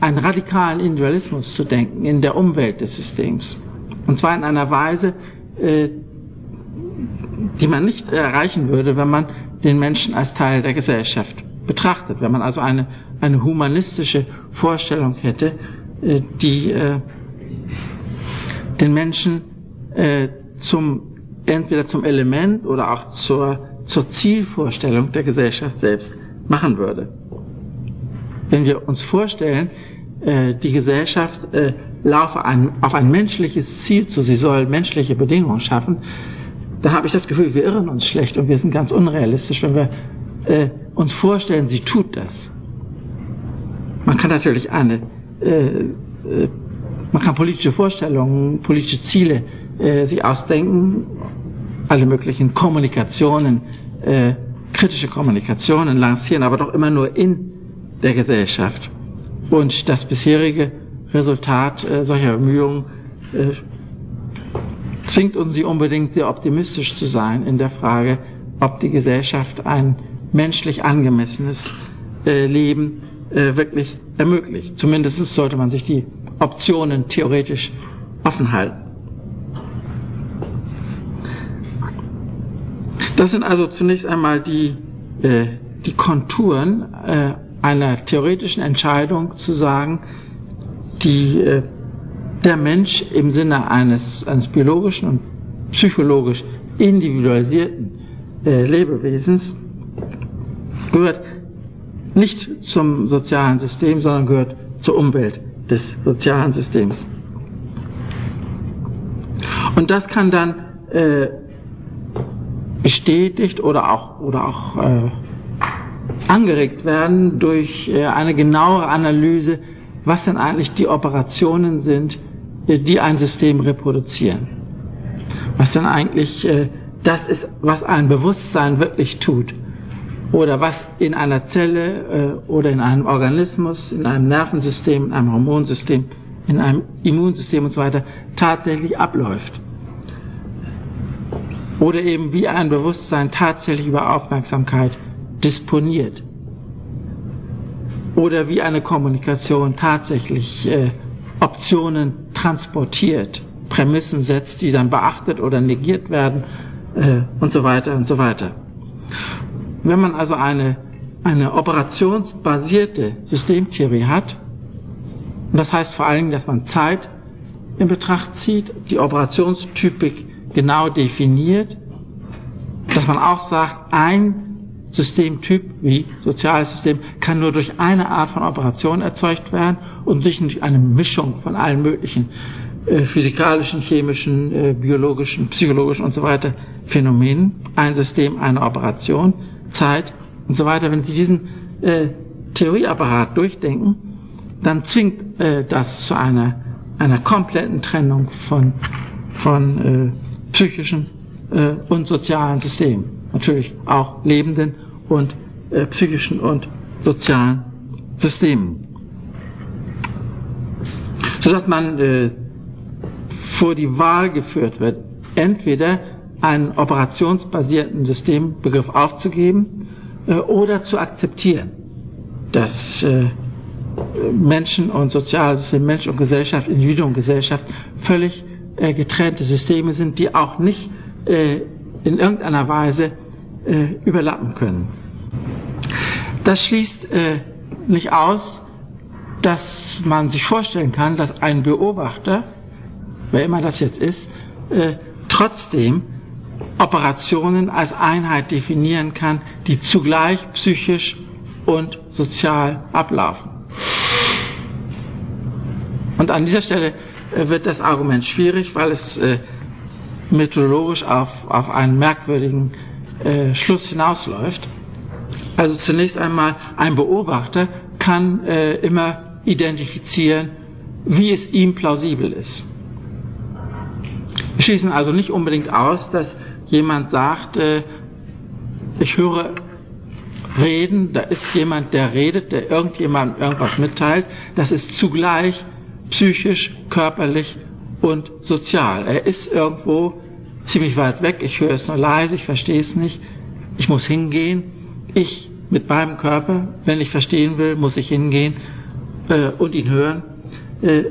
einen radikalen Individualismus zu denken in der Umwelt des Systems. Und zwar in einer Weise, äh, die man nicht erreichen würde, wenn man den Menschen als Teil der Gesellschaft betrachtet. Wenn man also eine, eine humanistische Vorstellung hätte, äh, die äh, den Menschen äh, zum entweder zum Element oder auch zur, zur Zielvorstellung der Gesellschaft selbst machen würde. Wenn wir uns vorstellen, äh, die Gesellschaft äh, laufe ein, auf ein menschliches Ziel zu, sie soll menschliche Bedingungen schaffen, dann habe ich das Gefühl, wir irren uns schlecht und wir sind ganz unrealistisch, wenn wir äh, uns vorstellen, sie tut das. Man kann natürlich eine, äh, äh, man kann politische Vorstellungen, politische Ziele äh, sich ausdenken, alle möglichen Kommunikationen, äh, kritische Kommunikationen lancieren, aber doch immer nur in der Gesellschaft. Und das bisherige Resultat äh, solcher Bemühungen äh, zwingt uns sie unbedingt sehr optimistisch zu sein in der Frage, ob die Gesellschaft ein menschlich angemessenes äh, Leben äh, wirklich ermöglicht. Zumindest sollte man sich die Optionen theoretisch offen halten. Das sind also zunächst einmal die, äh, die Konturen äh, einer theoretischen Entscheidung zu sagen, die äh, der Mensch im Sinne eines, eines biologischen und psychologisch individualisierten äh, Lebewesens gehört nicht zum sozialen System, sondern gehört zur Umwelt des sozialen Systems. Und das kann dann äh, bestätigt oder auch, oder auch äh, angeregt werden durch äh, eine genauere Analyse, was denn eigentlich die Operationen sind, äh, die ein System reproduzieren. Was denn eigentlich äh, das ist, was ein Bewusstsein wirklich tut. Oder was in einer Zelle äh, oder in einem Organismus, in einem Nervensystem, in einem Hormonsystem, in einem Immunsystem und so weiter tatsächlich abläuft. Oder eben wie ein Bewusstsein tatsächlich über Aufmerksamkeit disponiert. Oder wie eine Kommunikation tatsächlich äh, Optionen transportiert, Prämissen setzt, die dann beachtet oder negiert werden äh, und so weiter und so weiter. Wenn man also eine, eine operationsbasierte Systemtheorie hat, und das heißt vor allem, dass man Zeit in Betracht zieht, die Operationstypik genau definiert, dass man auch sagt, ein Systemtyp wie soziales System kann nur durch eine Art von Operation erzeugt werden und nicht durch eine Mischung von allen möglichen äh, physikalischen, chemischen, äh, biologischen, psychologischen und so weiter Phänomenen. Ein System, eine Operation, Zeit und so weiter. Wenn Sie diesen äh, Theorieapparat durchdenken, dann zwingt äh, das zu einer, einer kompletten Trennung von, von äh, psychischen äh, und sozialen Systemen. Natürlich auch lebenden und äh, psychischen und sozialen Systemen. Sodass man äh, vor die Wahl geführt wird, entweder einen operationsbasierten Systembegriff aufzugeben äh, oder zu akzeptieren, dass äh, Menschen und Sozialsystem, Mensch und Gesellschaft, Individuum und Gesellschaft völlig äh, getrennte Systeme sind, die auch nicht äh, in irgendeiner Weise äh, überlappen können. Das schließt äh, nicht aus, dass man sich vorstellen kann, dass ein Beobachter, wer immer das jetzt ist, äh, trotzdem Operationen als Einheit definieren kann, die zugleich psychisch und sozial ablaufen. Und an dieser Stelle wird das Argument schwierig, weil es äh, methodologisch auf, auf einen merkwürdigen äh, Schluss hinausläuft. Also zunächst einmal ein Beobachter kann äh, immer identifizieren, wie es ihm plausibel ist. Wir schließen also nicht unbedingt aus, dass jemand sagt, äh, ich höre reden, da ist jemand, der redet, der irgendjemand irgendwas mitteilt, das ist zugleich psychisch, körperlich und sozial. Er ist irgendwo ziemlich weit weg, ich höre es nur leise, ich verstehe es nicht, ich muss hingehen, ich mit meinem Körper, wenn ich verstehen will, muss ich hingehen äh, und ihn hören. Äh,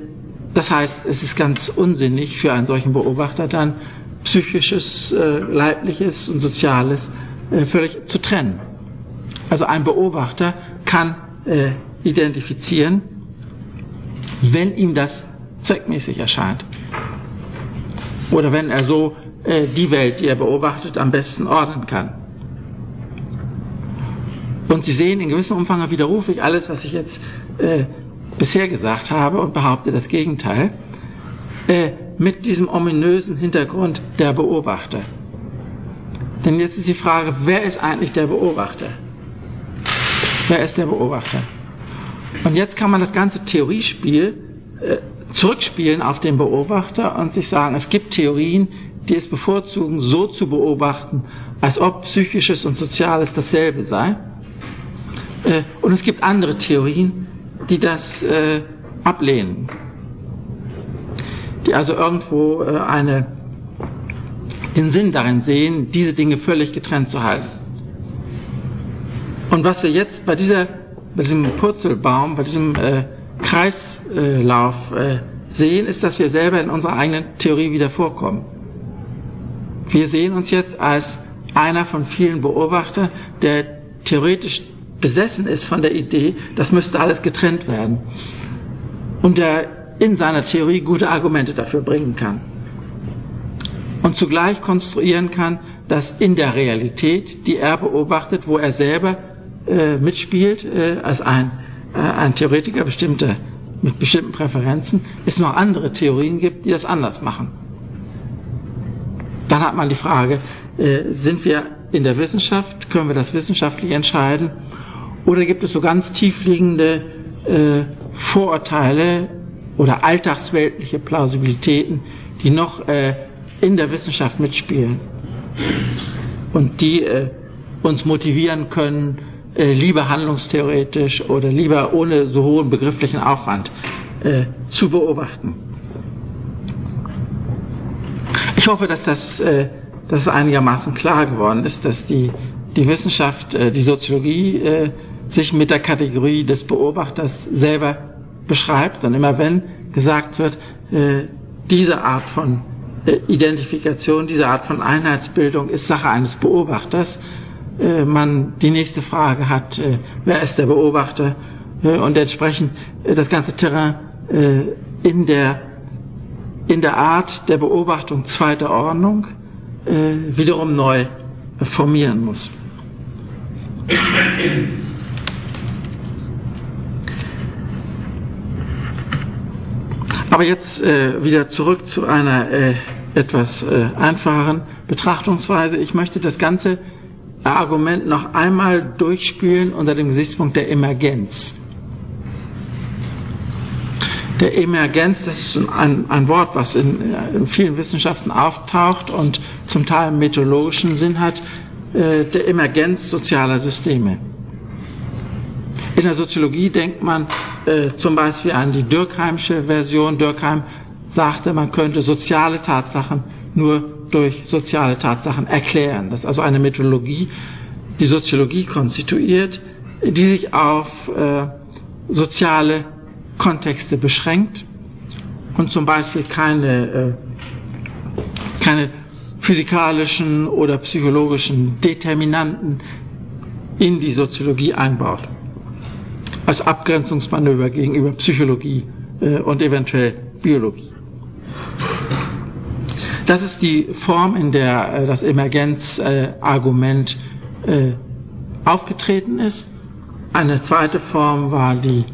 das heißt, es ist ganz unsinnig für einen solchen Beobachter dann psychisches, äh, leibliches und soziales äh, völlig zu trennen. Also ein Beobachter kann äh, identifizieren, wenn ihm das zweckmäßig erscheint. Oder wenn er so äh, die Welt, die er beobachtet, am besten ordnen kann. Und Sie sehen, in gewissem Umfang widerrufe ich alles, was ich jetzt äh, bisher gesagt habe und behaupte das Gegenteil, äh, mit diesem ominösen Hintergrund der Beobachter. Denn jetzt ist die Frage, wer ist eigentlich der Beobachter? Wer ist der Beobachter? Und jetzt kann man das ganze Theoriespiel äh, zurückspielen auf den Beobachter und sich sagen, es gibt Theorien, die es bevorzugen, so zu beobachten, als ob psychisches und soziales dasselbe sei. Äh, und es gibt andere Theorien, die das äh, ablehnen, die also irgendwo äh, eine, den Sinn darin sehen, diese Dinge völlig getrennt zu halten. Und was wir jetzt bei dieser, bei diesem Purzelbaum, bei diesem äh, Kreislauf äh, sehen, ist, dass wir selber in unserer eigenen Theorie wieder vorkommen. Wir sehen uns jetzt als einer von vielen Beobachtern, der theoretisch besessen ist von der Idee, das müsste alles getrennt werden. Und der in seiner Theorie gute Argumente dafür bringen kann. Und zugleich konstruieren kann, dass in der Realität, die er beobachtet, wo er selber äh, mitspielt, äh, als ein, äh, ein Theoretiker bestimmter, mit bestimmten Präferenzen, es noch andere Theorien gibt, die das anders machen. Dann hat man die Frage, äh, sind wir in der Wissenschaft, können wir das wissenschaftlich entscheiden, oder gibt es so ganz tiefliegende äh, Vorurteile oder alltagsweltliche Plausibilitäten, die noch äh, in der Wissenschaft mitspielen und die äh, uns motivieren können, äh, lieber handlungstheoretisch oder lieber ohne so hohen begrifflichen Aufwand äh, zu beobachten. Ich hoffe, dass das, äh, dass einigermaßen klar geworden ist, dass die, die Wissenschaft, äh, die Soziologie äh, sich mit der Kategorie des Beobachters selber beschreibt. Und immer wenn gesagt wird, äh, diese Art von äh, Identifikation, diese Art von Einheitsbildung ist Sache eines Beobachters, man die nächste Frage hat, äh, wer ist der Beobachter äh, und entsprechend äh, das ganze Terrain äh, in der in der Art der Beobachtung zweiter Ordnung äh, wiederum neu formieren muss. Aber jetzt äh, wieder zurück zu einer äh, etwas äh, einfacheren Betrachtungsweise. Ich möchte das ganze Argument noch einmal durchspielen unter dem Gesichtspunkt der Emergenz. Der Emergenz, das ist ein, ein Wort, was in, in, vielen Wissenschaften auftaucht und zum Teil methodologischen Sinn hat, äh, der Emergenz sozialer Systeme. In der Soziologie denkt man äh, zum Beispiel an die Dürkheimsche Version. Dürkheim sagte, man könnte soziale Tatsachen nur durch soziale Tatsachen erklären. Das ist also eine Methodologie, die Soziologie konstituiert, die sich auf äh, soziale Kontexte beschränkt und zum Beispiel keine, äh, keine physikalischen oder psychologischen Determinanten in die Soziologie einbaut. Als Abgrenzungsmanöver gegenüber Psychologie äh, und eventuell Biologie. Das ist die Form, in der äh, das Emergenzargument äh, aufgetreten ist. Eine zweite Form war die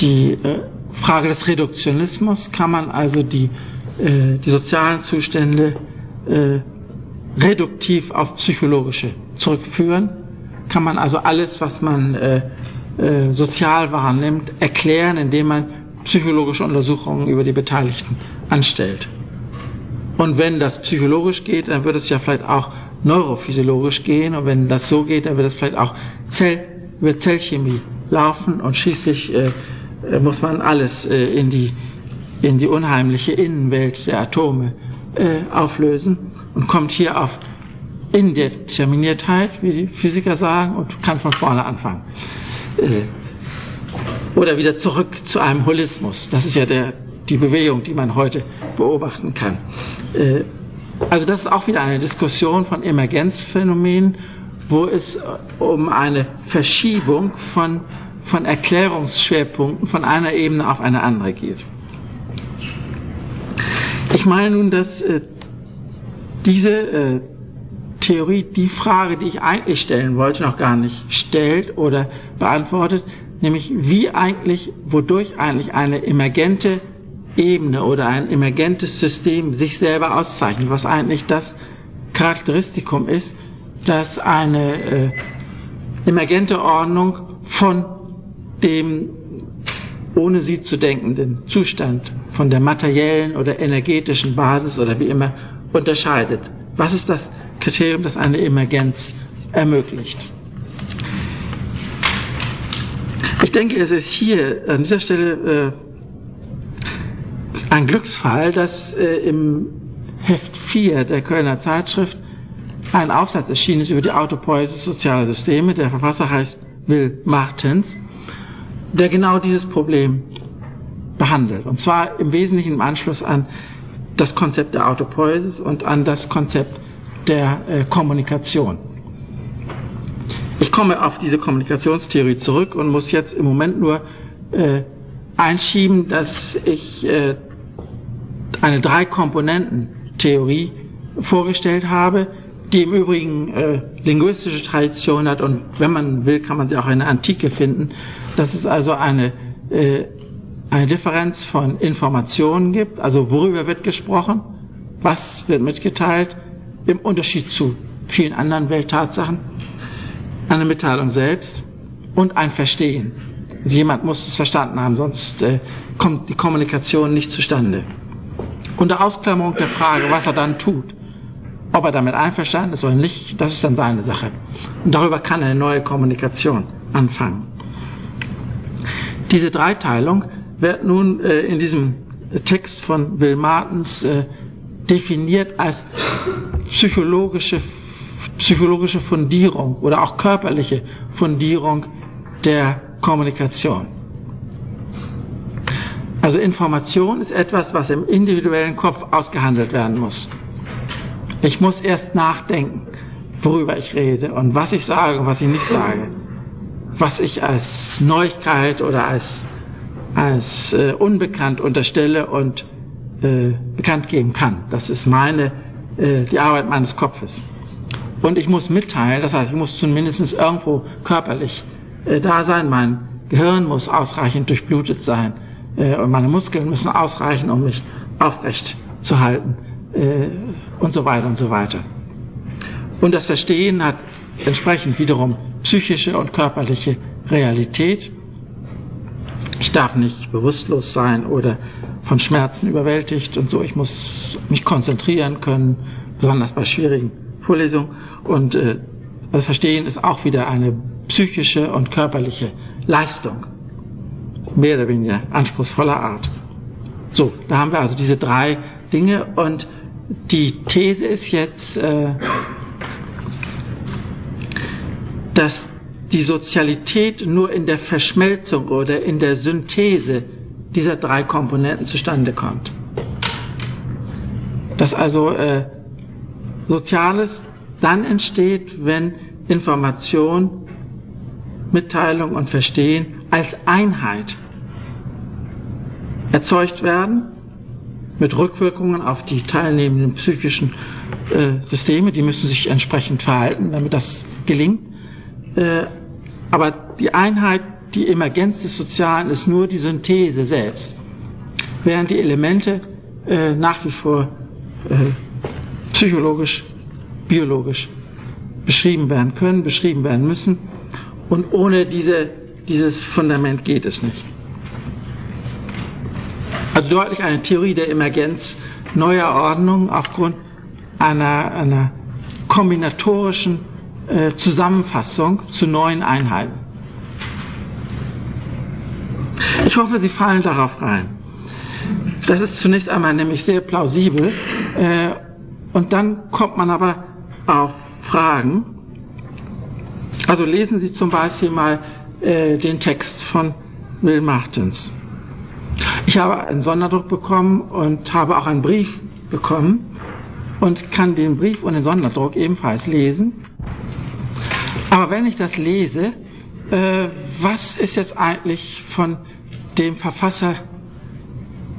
die äh, Frage des Reduktionismus, kann man also die, die sozialen Zustände reduktiv auf psychologische zurückführen, kann man also alles, was man sozial wahrnimmt, erklären, indem man psychologische Untersuchungen über die Beteiligten anstellt. Und wenn das psychologisch geht, dann wird es ja vielleicht auch neurophysiologisch gehen. Und wenn das so geht, dann wird es vielleicht auch Zell, über Zellchemie laufen und schließlich äh, äh, muss man alles äh, in, die, in die unheimliche Innenwelt der Atome äh, auflösen und kommt hier auf Indeterminiertheit, wie die Physiker sagen, und kann von vorne anfangen. Äh, oder wieder zurück zu einem Holismus. Das ist ja der, die Bewegung, die man heute beobachten kann. Äh, also das ist auch wieder eine Diskussion von Emergenzphänomenen, wo es um eine Verschiebung von von Erklärungsschwerpunkten von einer Ebene auf eine andere geht. Ich meine nun, dass äh, diese äh, Theorie die Frage, die ich eigentlich stellen wollte, noch gar nicht stellt oder beantwortet, nämlich wie eigentlich, wodurch eigentlich eine emergente Ebene oder ein emergentes System sich selber auszeichnet, was eigentlich das Charakteristikum ist, dass eine äh, emergente Ordnung von dem ohne sie zu denkenden Zustand von der materiellen oder energetischen Basis oder wie immer unterscheidet. Was ist das Kriterium, das eine Emergenz ermöglicht? Ich denke, es ist hier an dieser Stelle äh, ein Glücksfall, dass äh, im Heft 4 der Kölner Zeitschrift ein Aufsatz erschienen ist über die Autopoiesis sozialer Systeme. Der Verfasser heißt Will Martens, der genau dieses Problem behandelt. Und zwar im Wesentlichen im Anschluss an das Konzept der Autopoiesis und an das Konzept der äh, Kommunikation. Ich komme auf diese Kommunikationstheorie zurück und muss jetzt im Moment nur äh, einschieben, dass ich äh, eine Drei-Komponenten-Theorie vorgestellt habe, die im Übrigen äh, linguistische Tradition hat und wenn man will, kann man sie auch in der Antike finden. Dass es also eine, äh, eine Differenz von Informationen gibt, also worüber wird gesprochen, was wird mitgeteilt, im Unterschied zu vielen anderen Welttatsachen eine Mitteilung selbst und ein Verstehen. Also jemand muss es verstanden haben, sonst äh, kommt die Kommunikation nicht zustande. Unter Ausklammerung der Frage, was er dann tut, ob er damit einverstanden ist oder nicht, das ist dann seine Sache. Und darüber kann eine neue Kommunikation anfangen. Diese Dreiteilung wird nun äh, in diesem Text von Will Martens äh, definiert als psychologische psychologische Fundierung oder auch körperliche Fundierung der Kommunikation. Also Information ist etwas, was im individuellen Kopf ausgehandelt werden muss. Ich muss erst nachdenken, worüber ich rede und was ich sage und was ich nicht sage. Was ich als Neuigkeit oder als, als äh, unbekannt unterstelle und äh, bekannt geben kann. Das ist meine, äh, die Arbeit meines Kopfes. Und ich muss mitteilen, das heißt, ich muss zumindest irgendwo körperlich äh, da sein. Mein Gehirn muss ausreichend durchblutet sein und meine Muskeln müssen ausreichen, um mich aufrecht zu halten äh, und so weiter und so weiter. Und das Verstehen hat entsprechend wiederum psychische und körperliche Realität. Ich darf nicht bewusstlos sein oder von Schmerzen überwältigt und so. Ich muss mich konzentrieren können, besonders bei schwierigen Vorlesungen. Und äh, Verstehen ist auch wieder eine psychische und körperliche Leistung. Mehr oder weniger anspruchsvoller Art. So, da haben wir also diese drei Dinge und die These ist jetzt, äh, dass die Sozialität nur in der Verschmelzung oder in der Synthese dieser drei Komponenten zustande kommt. Dass also äh, Soziales dann entsteht, wenn Information, Mitteilung und Verstehen als Einheit erzeugt werden, mit Rückwirkungen auf die teilnehmenden psychischen äh, Systeme, die müssen sich entsprechend verhalten, damit das gelingt. Äh, aber die Einheit, die Emergenz des Sozialen ist nur die Synthese selbst, während die Elemente äh, nach wie vor äh, psychologisch biologisch beschrieben werden können, beschrieben werden müssen. Und ohne diese, dieses Fundament geht es nicht. Also deutlich eine Theorie der Emergenz neuer Ordnung aufgrund einer, einer kombinatorischen äh, Zusammenfassung zu neuen Einheiten. Ich hoffe, Sie fallen darauf rein. Das ist zunächst einmal nämlich sehr plausibel. Äh, und dann kommt man aber auf Fragen. Also lesen Sie zum Beispiel mal äh, den Text von Will Martens. Ich habe einen Sonderdruck bekommen und habe auch einen Brief bekommen und kann den Brief und den Sonderdruck ebenfalls lesen. Aber wenn ich das lese, äh, was ist jetzt eigentlich von dem Verfasser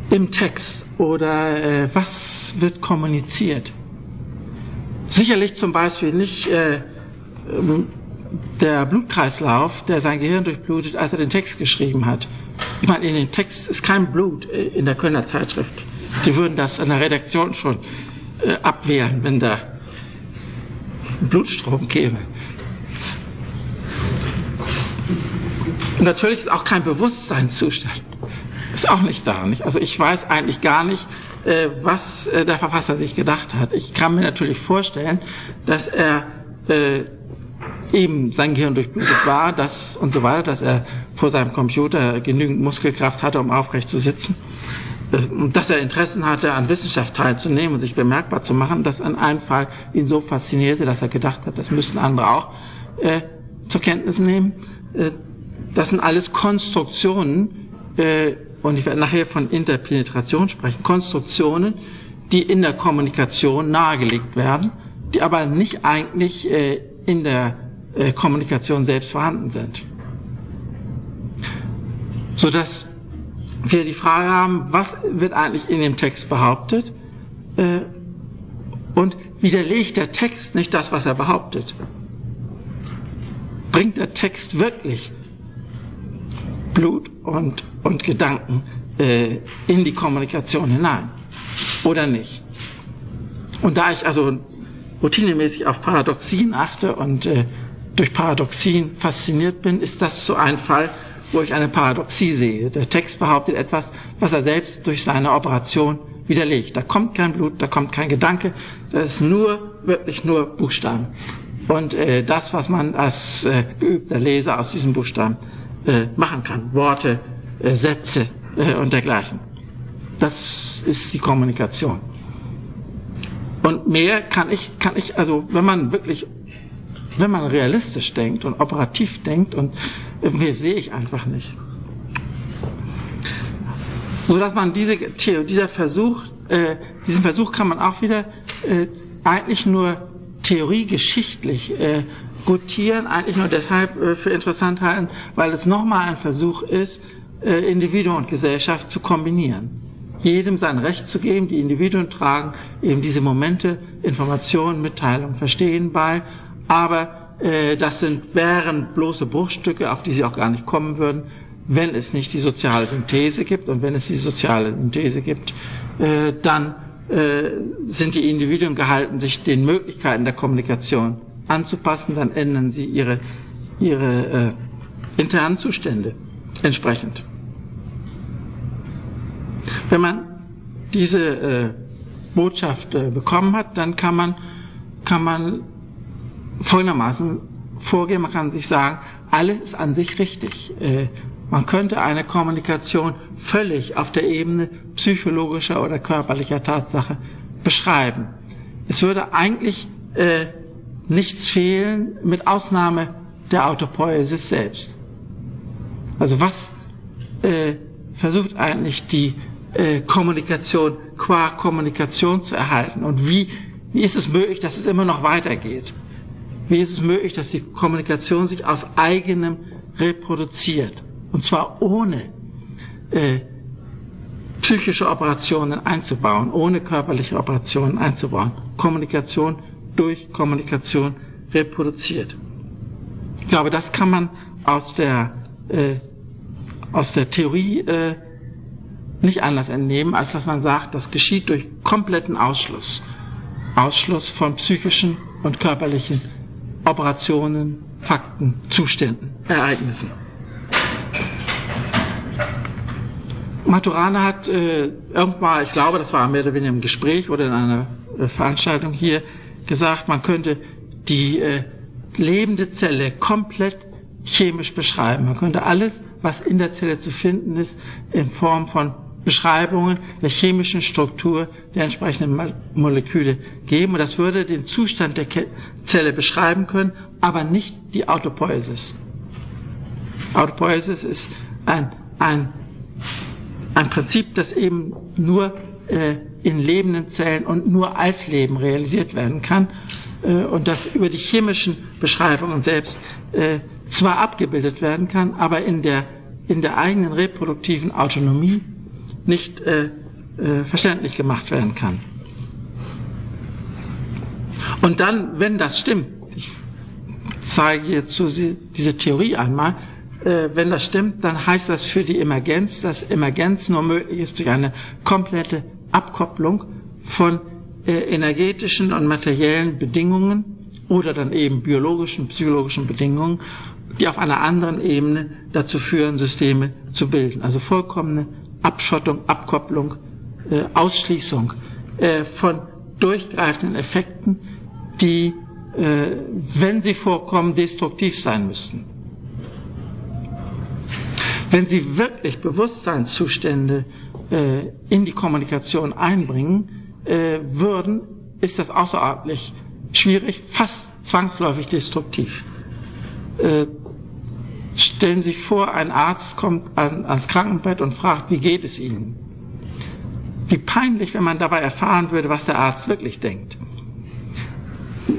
im Text oder äh, was wird kommuniziert? Sicherlich zum Beispiel nicht äh, ähm, der Blutkreislauf, der sein Gehirn durchblutet, als er den Text geschrieben hat. Ich meine, in dem Text ist kein Blut äh, in der Kölner Zeitschrift. Die würden das in der Redaktion schon äh, abwehren, wenn da Blutstrom käme. Natürlich ist auch kein Bewusstseinszustand. Ist auch nicht da. Nicht? Also ich weiß eigentlich gar nicht, äh, was äh, der Verfasser sich gedacht hat. Ich kann mir natürlich vorstellen, dass er äh, eben sein Gehirn durchblutet war, dass und so weiter, dass er vor seinem Computer genügend Muskelkraft hatte, um aufrecht zu sitzen, äh, und dass er Interessen hatte, an Wissenschaft teilzunehmen und sich bemerkbar zu machen, dass in einem Fall ihn so faszinierte, dass er gedacht hat, das müssten andere auch äh, zur Kenntnis nehmen. Äh, das sind alles Konstruktionen, äh, und ich werde nachher von Interpenetration sprechen, Konstruktionen, die in der Kommunikation nahegelegt werden, die aber nicht eigentlich äh, in der äh, Kommunikation selbst vorhanden sind. Sodass wir die Frage haben, was wird eigentlich in dem Text behauptet äh, und widerlegt der Text nicht das, was er behauptet? Bringt der Text wirklich Blut und, und Gedanken äh, in die Kommunikation hinein oder nicht? Und da ich also routinemäßig auf Paradoxien achte und äh, durch Paradoxien fasziniert bin, ist das so ein Fall, wo ich eine Paradoxie sehe. Der Text behauptet etwas, was er selbst durch seine Operation widerlegt. Da kommt kein Blut, da kommt kein Gedanke, das ist nur, wirklich nur Buchstaben. Und äh, das, was man als äh, geübter Leser aus diesen Buchstaben äh, machen kann, Worte, äh, Sätze äh, und dergleichen. Das ist die Kommunikation. Und mehr kann ich, kann ich, also wenn man wirklich, wenn man realistisch denkt und operativ denkt und mehr sehe ich einfach nicht. So dass man diese, dieser Versuch, äh, diesen Versuch kann man auch wieder äh, eigentlich nur theoriegeschichtlich äh, gutieren, eigentlich nur deshalb äh, für interessant halten, weil es nochmal ein Versuch ist, äh, Individuum und Gesellschaft zu kombinieren jedem sein Recht zu geben. Die Individuen tragen eben diese Momente, Informationen, Mitteilung, Verstehen bei. Aber äh, das sind, wären bloße Bruchstücke, auf die sie auch gar nicht kommen würden, wenn es nicht die soziale Synthese gibt. Und wenn es die soziale Synthese gibt, äh, dann äh, sind die Individuen gehalten, sich den Möglichkeiten der Kommunikation anzupassen. Dann ändern sie ihre, ihre äh, internen Zustände entsprechend. Wenn man diese äh, Botschaft äh, bekommen hat, dann kann man, kann man folgendermaßen vorgehen. Man kann sich sagen, alles ist an sich richtig. Äh, man könnte eine Kommunikation völlig auf der Ebene psychologischer oder körperlicher Tatsache beschreiben. Es würde eigentlich äh, nichts fehlen, mit Ausnahme der Autopoiesis selbst. Also was äh, versucht eigentlich die äh, Kommunikation qua Kommunikation zu erhalten? Und wie, wie ist es möglich, dass es immer noch weitergeht? Wie ist es möglich, dass die Kommunikation sich aus eigenem reproduziert? Und zwar ohne äh, psychische Operationen einzubauen, ohne körperliche Operationen einzubauen. Kommunikation durch Kommunikation reproduziert. Ich glaube, das kann man aus der, äh, aus der Theorie äh, nicht anders entnehmen, als dass man sagt, das geschieht durch kompletten Ausschluss. Ausschluss von psychischen und körperlichen Operationen, Fakten, Zuständen, Ereignissen. Maturana hat äh, irgendwann, ich glaube, das war mehr oder weniger im Gespräch oder in einer äh, Veranstaltung hier, gesagt, man könnte die äh, lebende Zelle komplett chemisch beschreiben. Man könnte alles, was in der Zelle zu finden ist, in Form von Beschreibungen der chemischen Struktur der entsprechenden Moleküle geben. Und das würde den Zustand der Zelle beschreiben können, aber nicht die Autopoiesis. Autopoiesis ist ein, ein, ein Prinzip, das eben nur äh, in lebenden Zellen und nur als Leben realisiert werden kann äh, und das über die chemischen Beschreibungen selbst äh, zwar abgebildet werden kann, aber in der, in der eigenen reproduktiven Autonomie nicht äh, äh, verständlich gemacht werden kann. Und dann, wenn das stimmt, ich zeige jetzt diese Theorie einmal, äh, wenn das stimmt, dann heißt das für die Emergenz, dass Emergenz nur möglich ist durch eine komplette Abkopplung von äh, energetischen und materiellen Bedingungen oder dann eben biologischen, psychologischen Bedingungen, die auf einer anderen Ebene dazu führen, Systeme zu bilden. Also vollkommene Abschottung, Abkopplung, äh, Ausschließung äh, von durchgreifenden Effekten, die, äh, wenn sie vorkommen, destruktiv sein müssten. Wenn Sie wirklich Bewusstseinszustände äh, in die Kommunikation einbringen äh, würden, ist das außerordentlich schwierig, fast zwangsläufig destruktiv. Stellen Sie sich vor, ein Arzt kommt an, ans Krankenbett und fragt, wie geht es Ihnen? Wie peinlich, wenn man dabei erfahren würde, was der Arzt wirklich denkt.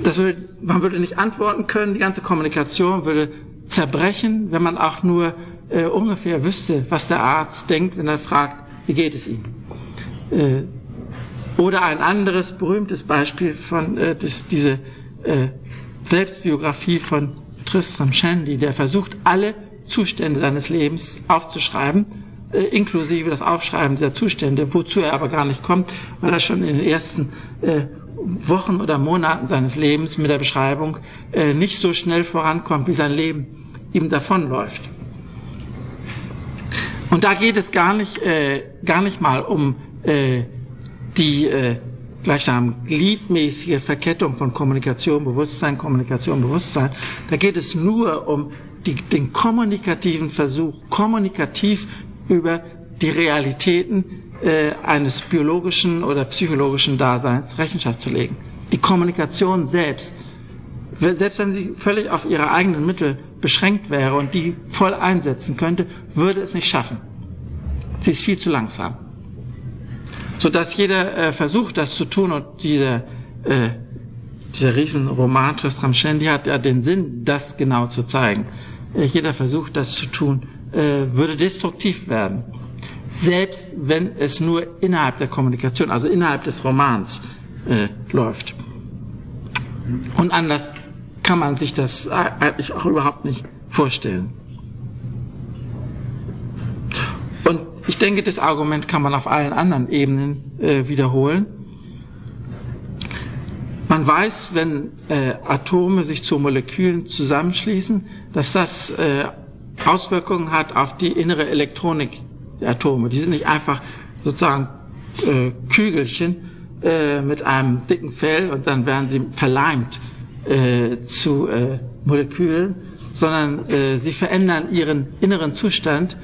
Das würde, man würde nicht antworten können, die ganze Kommunikation würde zerbrechen, wenn man auch nur äh, ungefähr wüsste, was der Arzt denkt, wenn er fragt, wie geht es Ihnen? Äh, oder ein anderes berühmtes Beispiel von äh, das, diese äh, Selbstbiografie von Tristram Shandy, der versucht, alle Zustände seines Lebens aufzuschreiben, äh, inklusive das Aufschreiben dieser Zustände, wozu er aber gar nicht kommt, weil er schon in den ersten äh, Wochen oder Monaten seines Lebens mit der Beschreibung äh, nicht so schnell vorankommt, wie sein Leben ihm davonläuft. Und da geht es gar nicht, äh, gar nicht mal um äh, die äh, gleichsam gliedmäßige Verkettung von Kommunikation, Bewusstsein, Kommunikation, Bewusstsein. Da geht es nur um die, den kommunikativen Versuch, kommunikativ über die Realitäten äh, eines biologischen oder psychologischen Daseins Rechenschaft zu legen. Die Kommunikation selbst, selbst wenn sie völlig auf ihre eigenen Mittel beschränkt wäre und die voll einsetzen könnte, würde es nicht schaffen. Sie ist viel zu langsam. Sodass jeder äh, versucht, das zu tun und dieser, äh, dieser Riesenroman Tristram Shandy hat ja den Sinn, das genau zu zeigen. Äh, jeder versucht, das zu tun, äh, würde destruktiv werden. Selbst wenn es nur innerhalb der Kommunikation, also innerhalb des Romans äh, läuft. Und anders kann man sich das eigentlich auch überhaupt nicht vorstellen. Und ich denke, das Argument kann man auf allen anderen Ebenen äh, wiederholen. Man weiß, wenn äh, Atome sich zu Molekülen zusammenschließen, dass das äh, Auswirkungen hat auf die innere Elektronik der Atome. Die sind nicht einfach sozusagen äh, Kügelchen äh, mit einem dicken Fell und dann werden sie verleimt äh, zu äh, Molekülen, sondern sie verändern ihren inneren Zustand,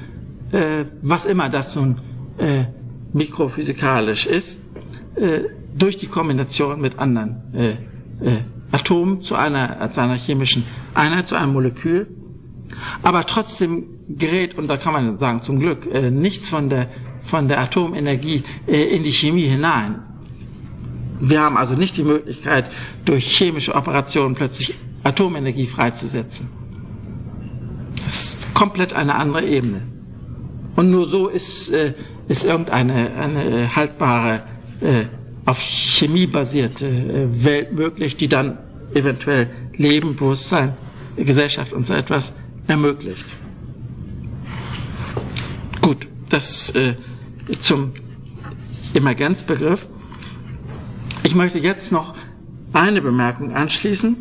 äh, was immer das nun äh, mikrophysikalisch ist, äh, durch die Kombination mit anderen äh, äh, Atomen zu einer, zu einer chemischen Einheit, zu einem Molekül. Aber trotzdem gerät, und da kann man sagen zum Glück, äh, nichts von der, von der Atomenergie in die Chemie hinein. Wir haben also nicht die Möglichkeit, durch chemische Operationen plötzlich Atomenergie freizusetzen. Das ist komplett eine andere Ebene. Und nur so ist, äh, ist irgendeine eine haltbare, äh, auf Chemie basierte äh, Welt möglich, die dann eventuell Leben, Bewusstsein, Gesellschaft und so etwas ermöglicht. Gut, das äh, zum Emergenzbegriff. Ich möchte jetzt noch eine Bemerkung anschließen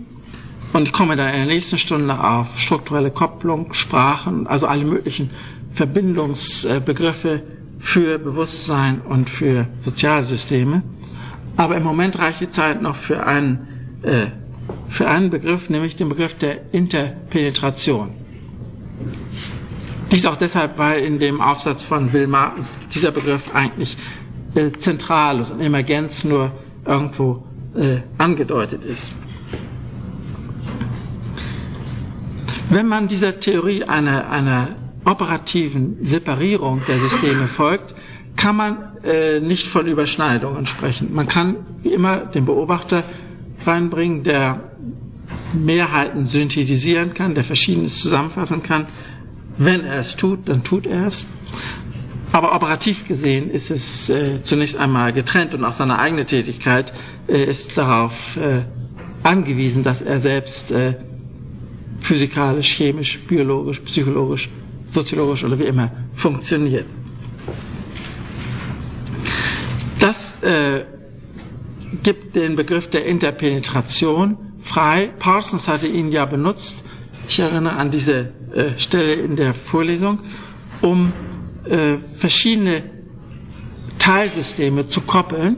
und ich komme dann in der nächsten Stunde auf strukturelle Kopplung, Sprachen, also alle möglichen Verbindungsbegriffe für Bewusstsein und für Sozialsysteme. Aber im Moment reicht die Zeit noch für einen, äh, für einen Begriff, nämlich den Begriff der Interpenetration. Dies auch deshalb, weil in dem Aufsatz von Will Martens dieser Begriff eigentlich äh, zentral ist und Emergenz nur irgendwo äh, angedeutet ist. Wenn man dieser Theorie einer, einer operativen Separierung der Systeme folgt, kann man äh, nicht von Überschneidungen sprechen. Man kann wie immer den Beobachter reinbringen, der Mehrheiten synthetisieren kann, der Verschiedenes zusammenfassen kann. Wenn er es tut, dann tut er es. Aber operativ gesehen ist es äh, zunächst einmal getrennt und auch seine eigene Tätigkeit äh, ist darauf äh, angewiesen, dass er selbst äh, physikalisch, chemisch, biologisch, psychologisch, soziologisch oder wie immer funktioniert. Das äh, gibt den Begriff der Interpenetration frei. Parsons hatte ihn ja benutzt. Ich erinnere an diese äh, Stelle in der Vorlesung, um äh, verschiedene Teilsysteme zu koppeln,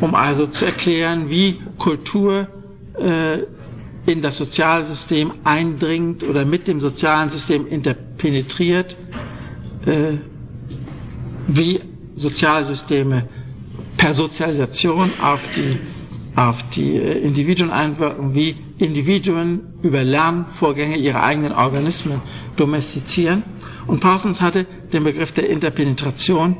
um also zu erklären, wie Kultur äh, in das Sozialsystem eindringt oder mit dem sozialen System interpenetriert, äh, wie Sozialsysteme per Sozialisation auf die, auf die äh, Individuen einwirken, wie Individuen über Lernvorgänge ihre eigenen Organismen domestizieren. Und Parsons hatte den Begriff der Interpenetration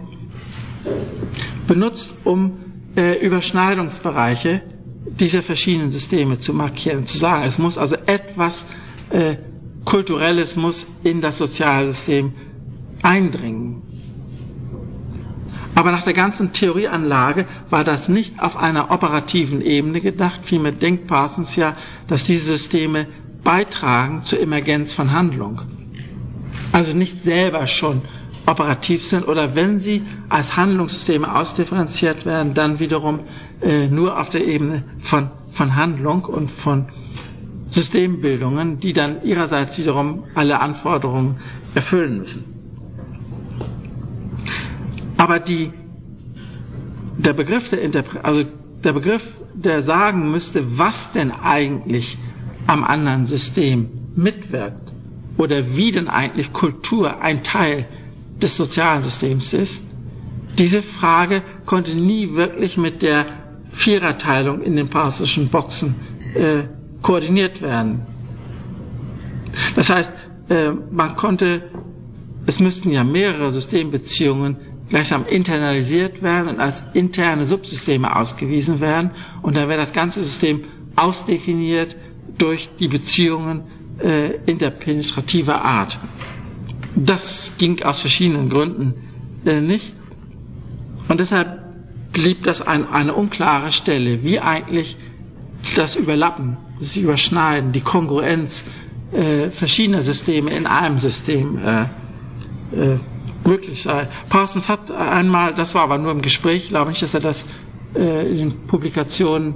benutzt, um äh, Überschneidungsbereiche dieser verschiedenen Systeme zu markieren, zu sagen, es muss also etwas äh, Kulturelles muss in das Sozialsystem eindringen. Aber nach der ganzen Theorieanlage war das nicht auf einer operativen Ebene gedacht. Vielmehr denkt Parsons ja, dass diese Systeme beitragen zur Emergenz von Handlung. Also nicht selber schon operativ sind oder wenn sie als Handlungssysteme ausdifferenziert werden, dann wiederum äh, nur auf der Ebene von, von Handlung und von Systembildungen, die dann ihrerseits wiederum alle Anforderungen erfüllen müssen. Aber die, der Begriff der Interpre also der Begriff, der sagen müsste, was denn eigentlich am anderen System mitwirkt oder wie denn eigentlich Kultur ein Teil des sozialen Systems ist, diese Frage konnte nie wirklich mit der Viererteilung in den parsischen Boxen äh, koordiniert werden. Das heißt, äh, man konnte, es müssten ja mehrere Systembeziehungen gleichsam internalisiert werden und als interne Subsysteme ausgewiesen werden. Und dann wäre das ganze System ausdefiniert durch die Beziehungen äh, interpenetrativer Art. Das ging aus verschiedenen Gründen äh, nicht. Und deshalb blieb das ein, eine unklare Stelle, wie eigentlich das Überlappen, das Überschneiden, die Kongruenz äh, verschiedener Systeme in einem System äh, äh, möglich sei. Parsons hat einmal, das war aber nur im Gespräch, ich glaube nicht, dass er das äh, in den Publikationen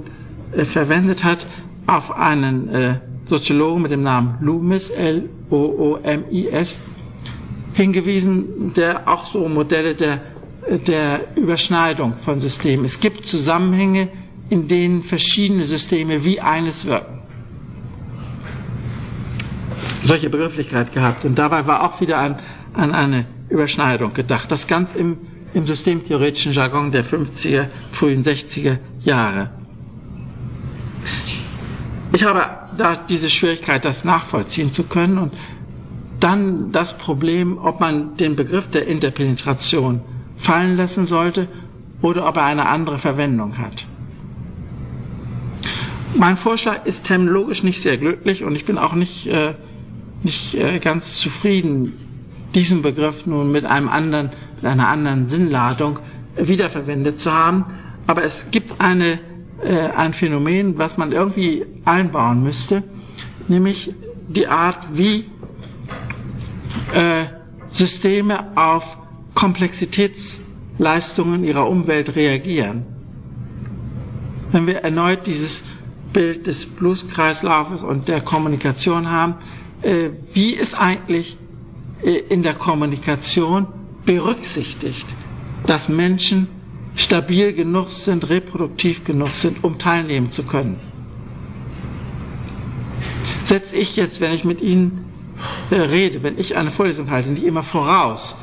äh, verwendet hat, auf einen äh, Soziologen mit dem Namen Loomis, L-O-O-M-I-S, hingewiesen, der auch so Modelle der, der Überschneidung von Systemen. Es gibt Zusammenhänge, in denen verschiedene Systeme wie eines wirken. Solche Begrifflichkeit gehabt. Und dabei war auch wieder an, an eine Überschneidung gedacht. Das ganz im, im systemtheoretischen Jargon der 50er, frühen 60er Jahre. Ich habe da diese Schwierigkeit, das nachvollziehen zu können und dann das Problem, ob man den Begriff der Interpenetration fallen lassen sollte oder ob er eine andere Verwendung hat. Mein Vorschlag ist terminologisch nicht sehr glücklich und ich bin auch nicht, äh, nicht äh, ganz zufrieden diesen Begriff nun mit einem anderen, mit einer anderen Sinnladung wiederverwendet zu haben. Aber es gibt eine, äh, ein Phänomen, was man irgendwie einbauen müsste, nämlich die Art, wie äh, Systeme auf Komplexitätsleistungen ihrer Umwelt reagieren. Wenn wir erneut dieses Bild des Blueskreislaufes und der Kommunikation haben, äh, wie ist eigentlich äh, in der Kommunikation berücksichtigt, dass Menschen stabil genug sind, reproduktiv genug sind, um teilnehmen zu können. Setze ich jetzt, wenn ich mit Ihnen rede, wenn ich eine Vorlesung halte, nicht immer voraus,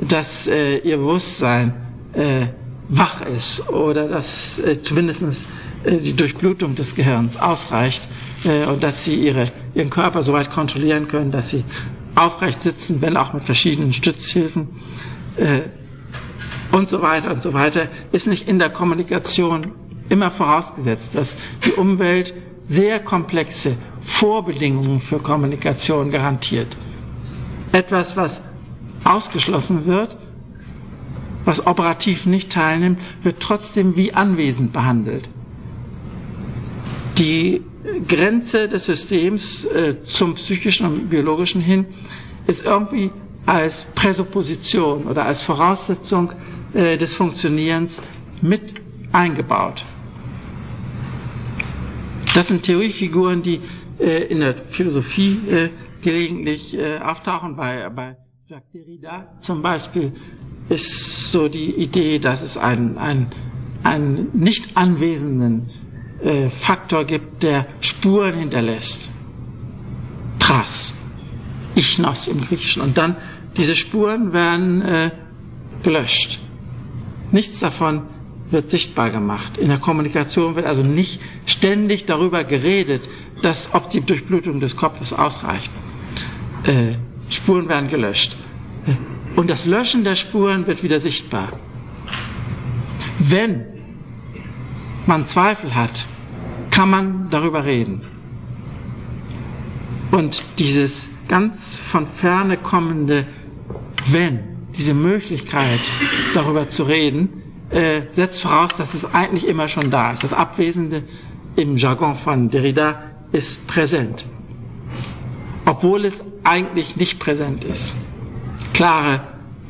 dass äh, Ihr Bewusstsein äh, wach ist oder dass äh, zumindest äh, die Durchblutung des Gehirns ausreicht äh, und dass Sie ihre, Ihren Körper so weit kontrollieren können, dass Sie aufrecht sitzen, wenn auch mit verschiedenen Stützhilfen äh, und so weiter und so weiter, ist nicht in der Kommunikation immer vorausgesetzt, dass die Umwelt sehr komplexe Vorbedingungen für Kommunikation garantiert. Etwas, was ausgeschlossen wird, was operativ nicht teilnimmt, wird trotzdem wie anwesend behandelt. Die Grenze des Systems äh, zum psychischen und biologischen hin ist irgendwie als Präsupposition oder als Voraussetzung äh, des Funktionierens mit eingebaut. Das sind Theoriefiguren, die äh, in der Philosophie äh, gelegentlich äh, auftauchen. Bei, bei Jacques Derrida zum Beispiel ist so die Idee, dass es einen, einen, einen nicht anwesenden äh, Faktor gibt, der Spuren hinterlässt. Tras, Ichnos im Griechischen. Und dann diese Spuren werden äh, gelöscht. Nichts davon wird sichtbar gemacht. In der Kommunikation wird also nicht ständig darüber geredet, dass ob die Durchblutung des Kopfes ausreicht. Äh, Spuren werden gelöscht. Äh, und das Löschen der Spuren wird wieder sichtbar. Wenn man Zweifel hat, kann man darüber reden. Und dieses ganz von ferne kommende Wenn, diese Möglichkeit darüber zu reden, äh, setzt voraus, dass es eigentlich immer schon da ist. Das Abwesende im Jargon von Derrida ist präsent, obwohl es eigentlich nicht präsent ist. Klare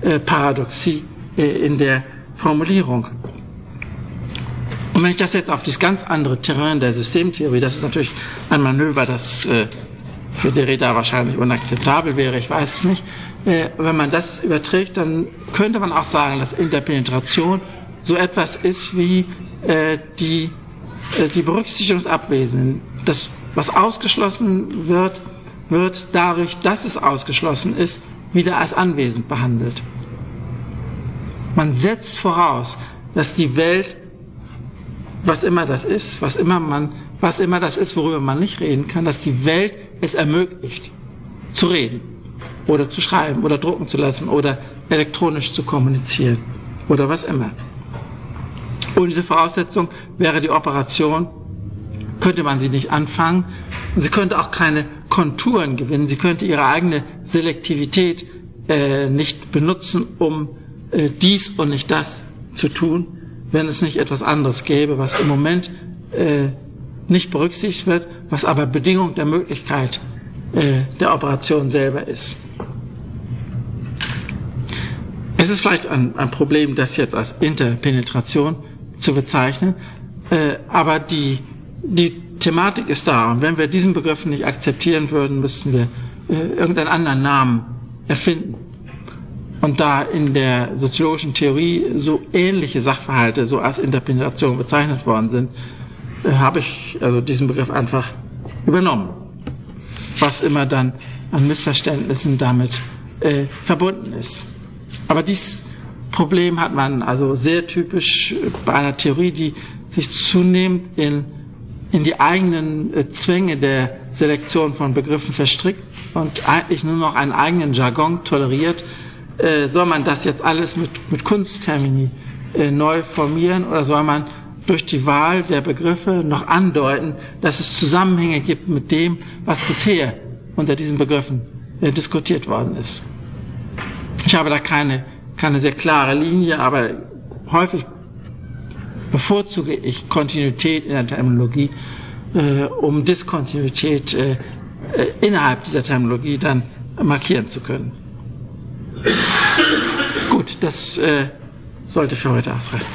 äh, Paradoxie äh, in der Formulierung. Und wenn ich das jetzt auf das ganz andere Terrain der Systemtheorie, das ist natürlich ein Manöver, das für Derrida wahrscheinlich unakzeptabel wäre, ich weiß es nicht. Wenn man das überträgt, dann könnte man auch sagen, dass Interpenetration so etwas ist wie äh, die, äh, die Berücksichtigung des Abwesenden. Das, was ausgeschlossen wird, wird dadurch, dass es ausgeschlossen ist, wieder als anwesend behandelt. Man setzt voraus, dass die Welt, was immer das ist, was immer man, was immer das ist, worüber man nicht reden kann, dass die Welt es ermöglicht, zu reden oder zu schreiben oder drucken zu lassen oder elektronisch zu kommunizieren oder was immer. Ohne diese Voraussetzung wäre die Operation, könnte man sie nicht anfangen. Und sie könnte auch keine Konturen gewinnen. Sie könnte ihre eigene Selektivität äh, nicht benutzen, um äh, dies und nicht das zu tun, wenn es nicht etwas anderes gäbe, was im Moment äh, nicht berücksichtigt wird, was aber Bedingung der Möglichkeit äh, der Operation selber ist. Es ist vielleicht ein, ein Problem, das jetzt als Interpenetration zu bezeichnen. Äh, aber die, die Thematik ist da. Und wenn wir diesen Begriff nicht akzeptieren würden, müssten wir äh, irgendeinen anderen Namen erfinden. Und da in der soziologischen Theorie so ähnliche Sachverhalte so als Interpretation bezeichnet worden sind, äh, habe ich also diesen Begriff einfach übernommen. Was immer dann an Missverständnissen damit äh, verbunden ist. Aber dies Problem hat man also sehr typisch bei einer Theorie, die sich zunehmend in, in die eigenen äh, Zwänge der Selektion von Begriffen verstrickt und eigentlich nur noch einen eigenen Jargon toleriert. Äh, soll man das jetzt alles mit, mit Kunsttermini äh, neu formieren oder soll man durch die Wahl der Begriffe noch andeuten, dass es Zusammenhänge gibt mit dem, was bisher unter diesen Begriffen äh, diskutiert worden ist? Ich habe da keine keine sehr klare Linie, aber häufig bevorzuge ich Kontinuität in der Terminologie, äh, um Diskontinuität äh, äh, innerhalb dieser Terminologie dann markieren zu können. Gut, das äh, sollte für heute ausreichen.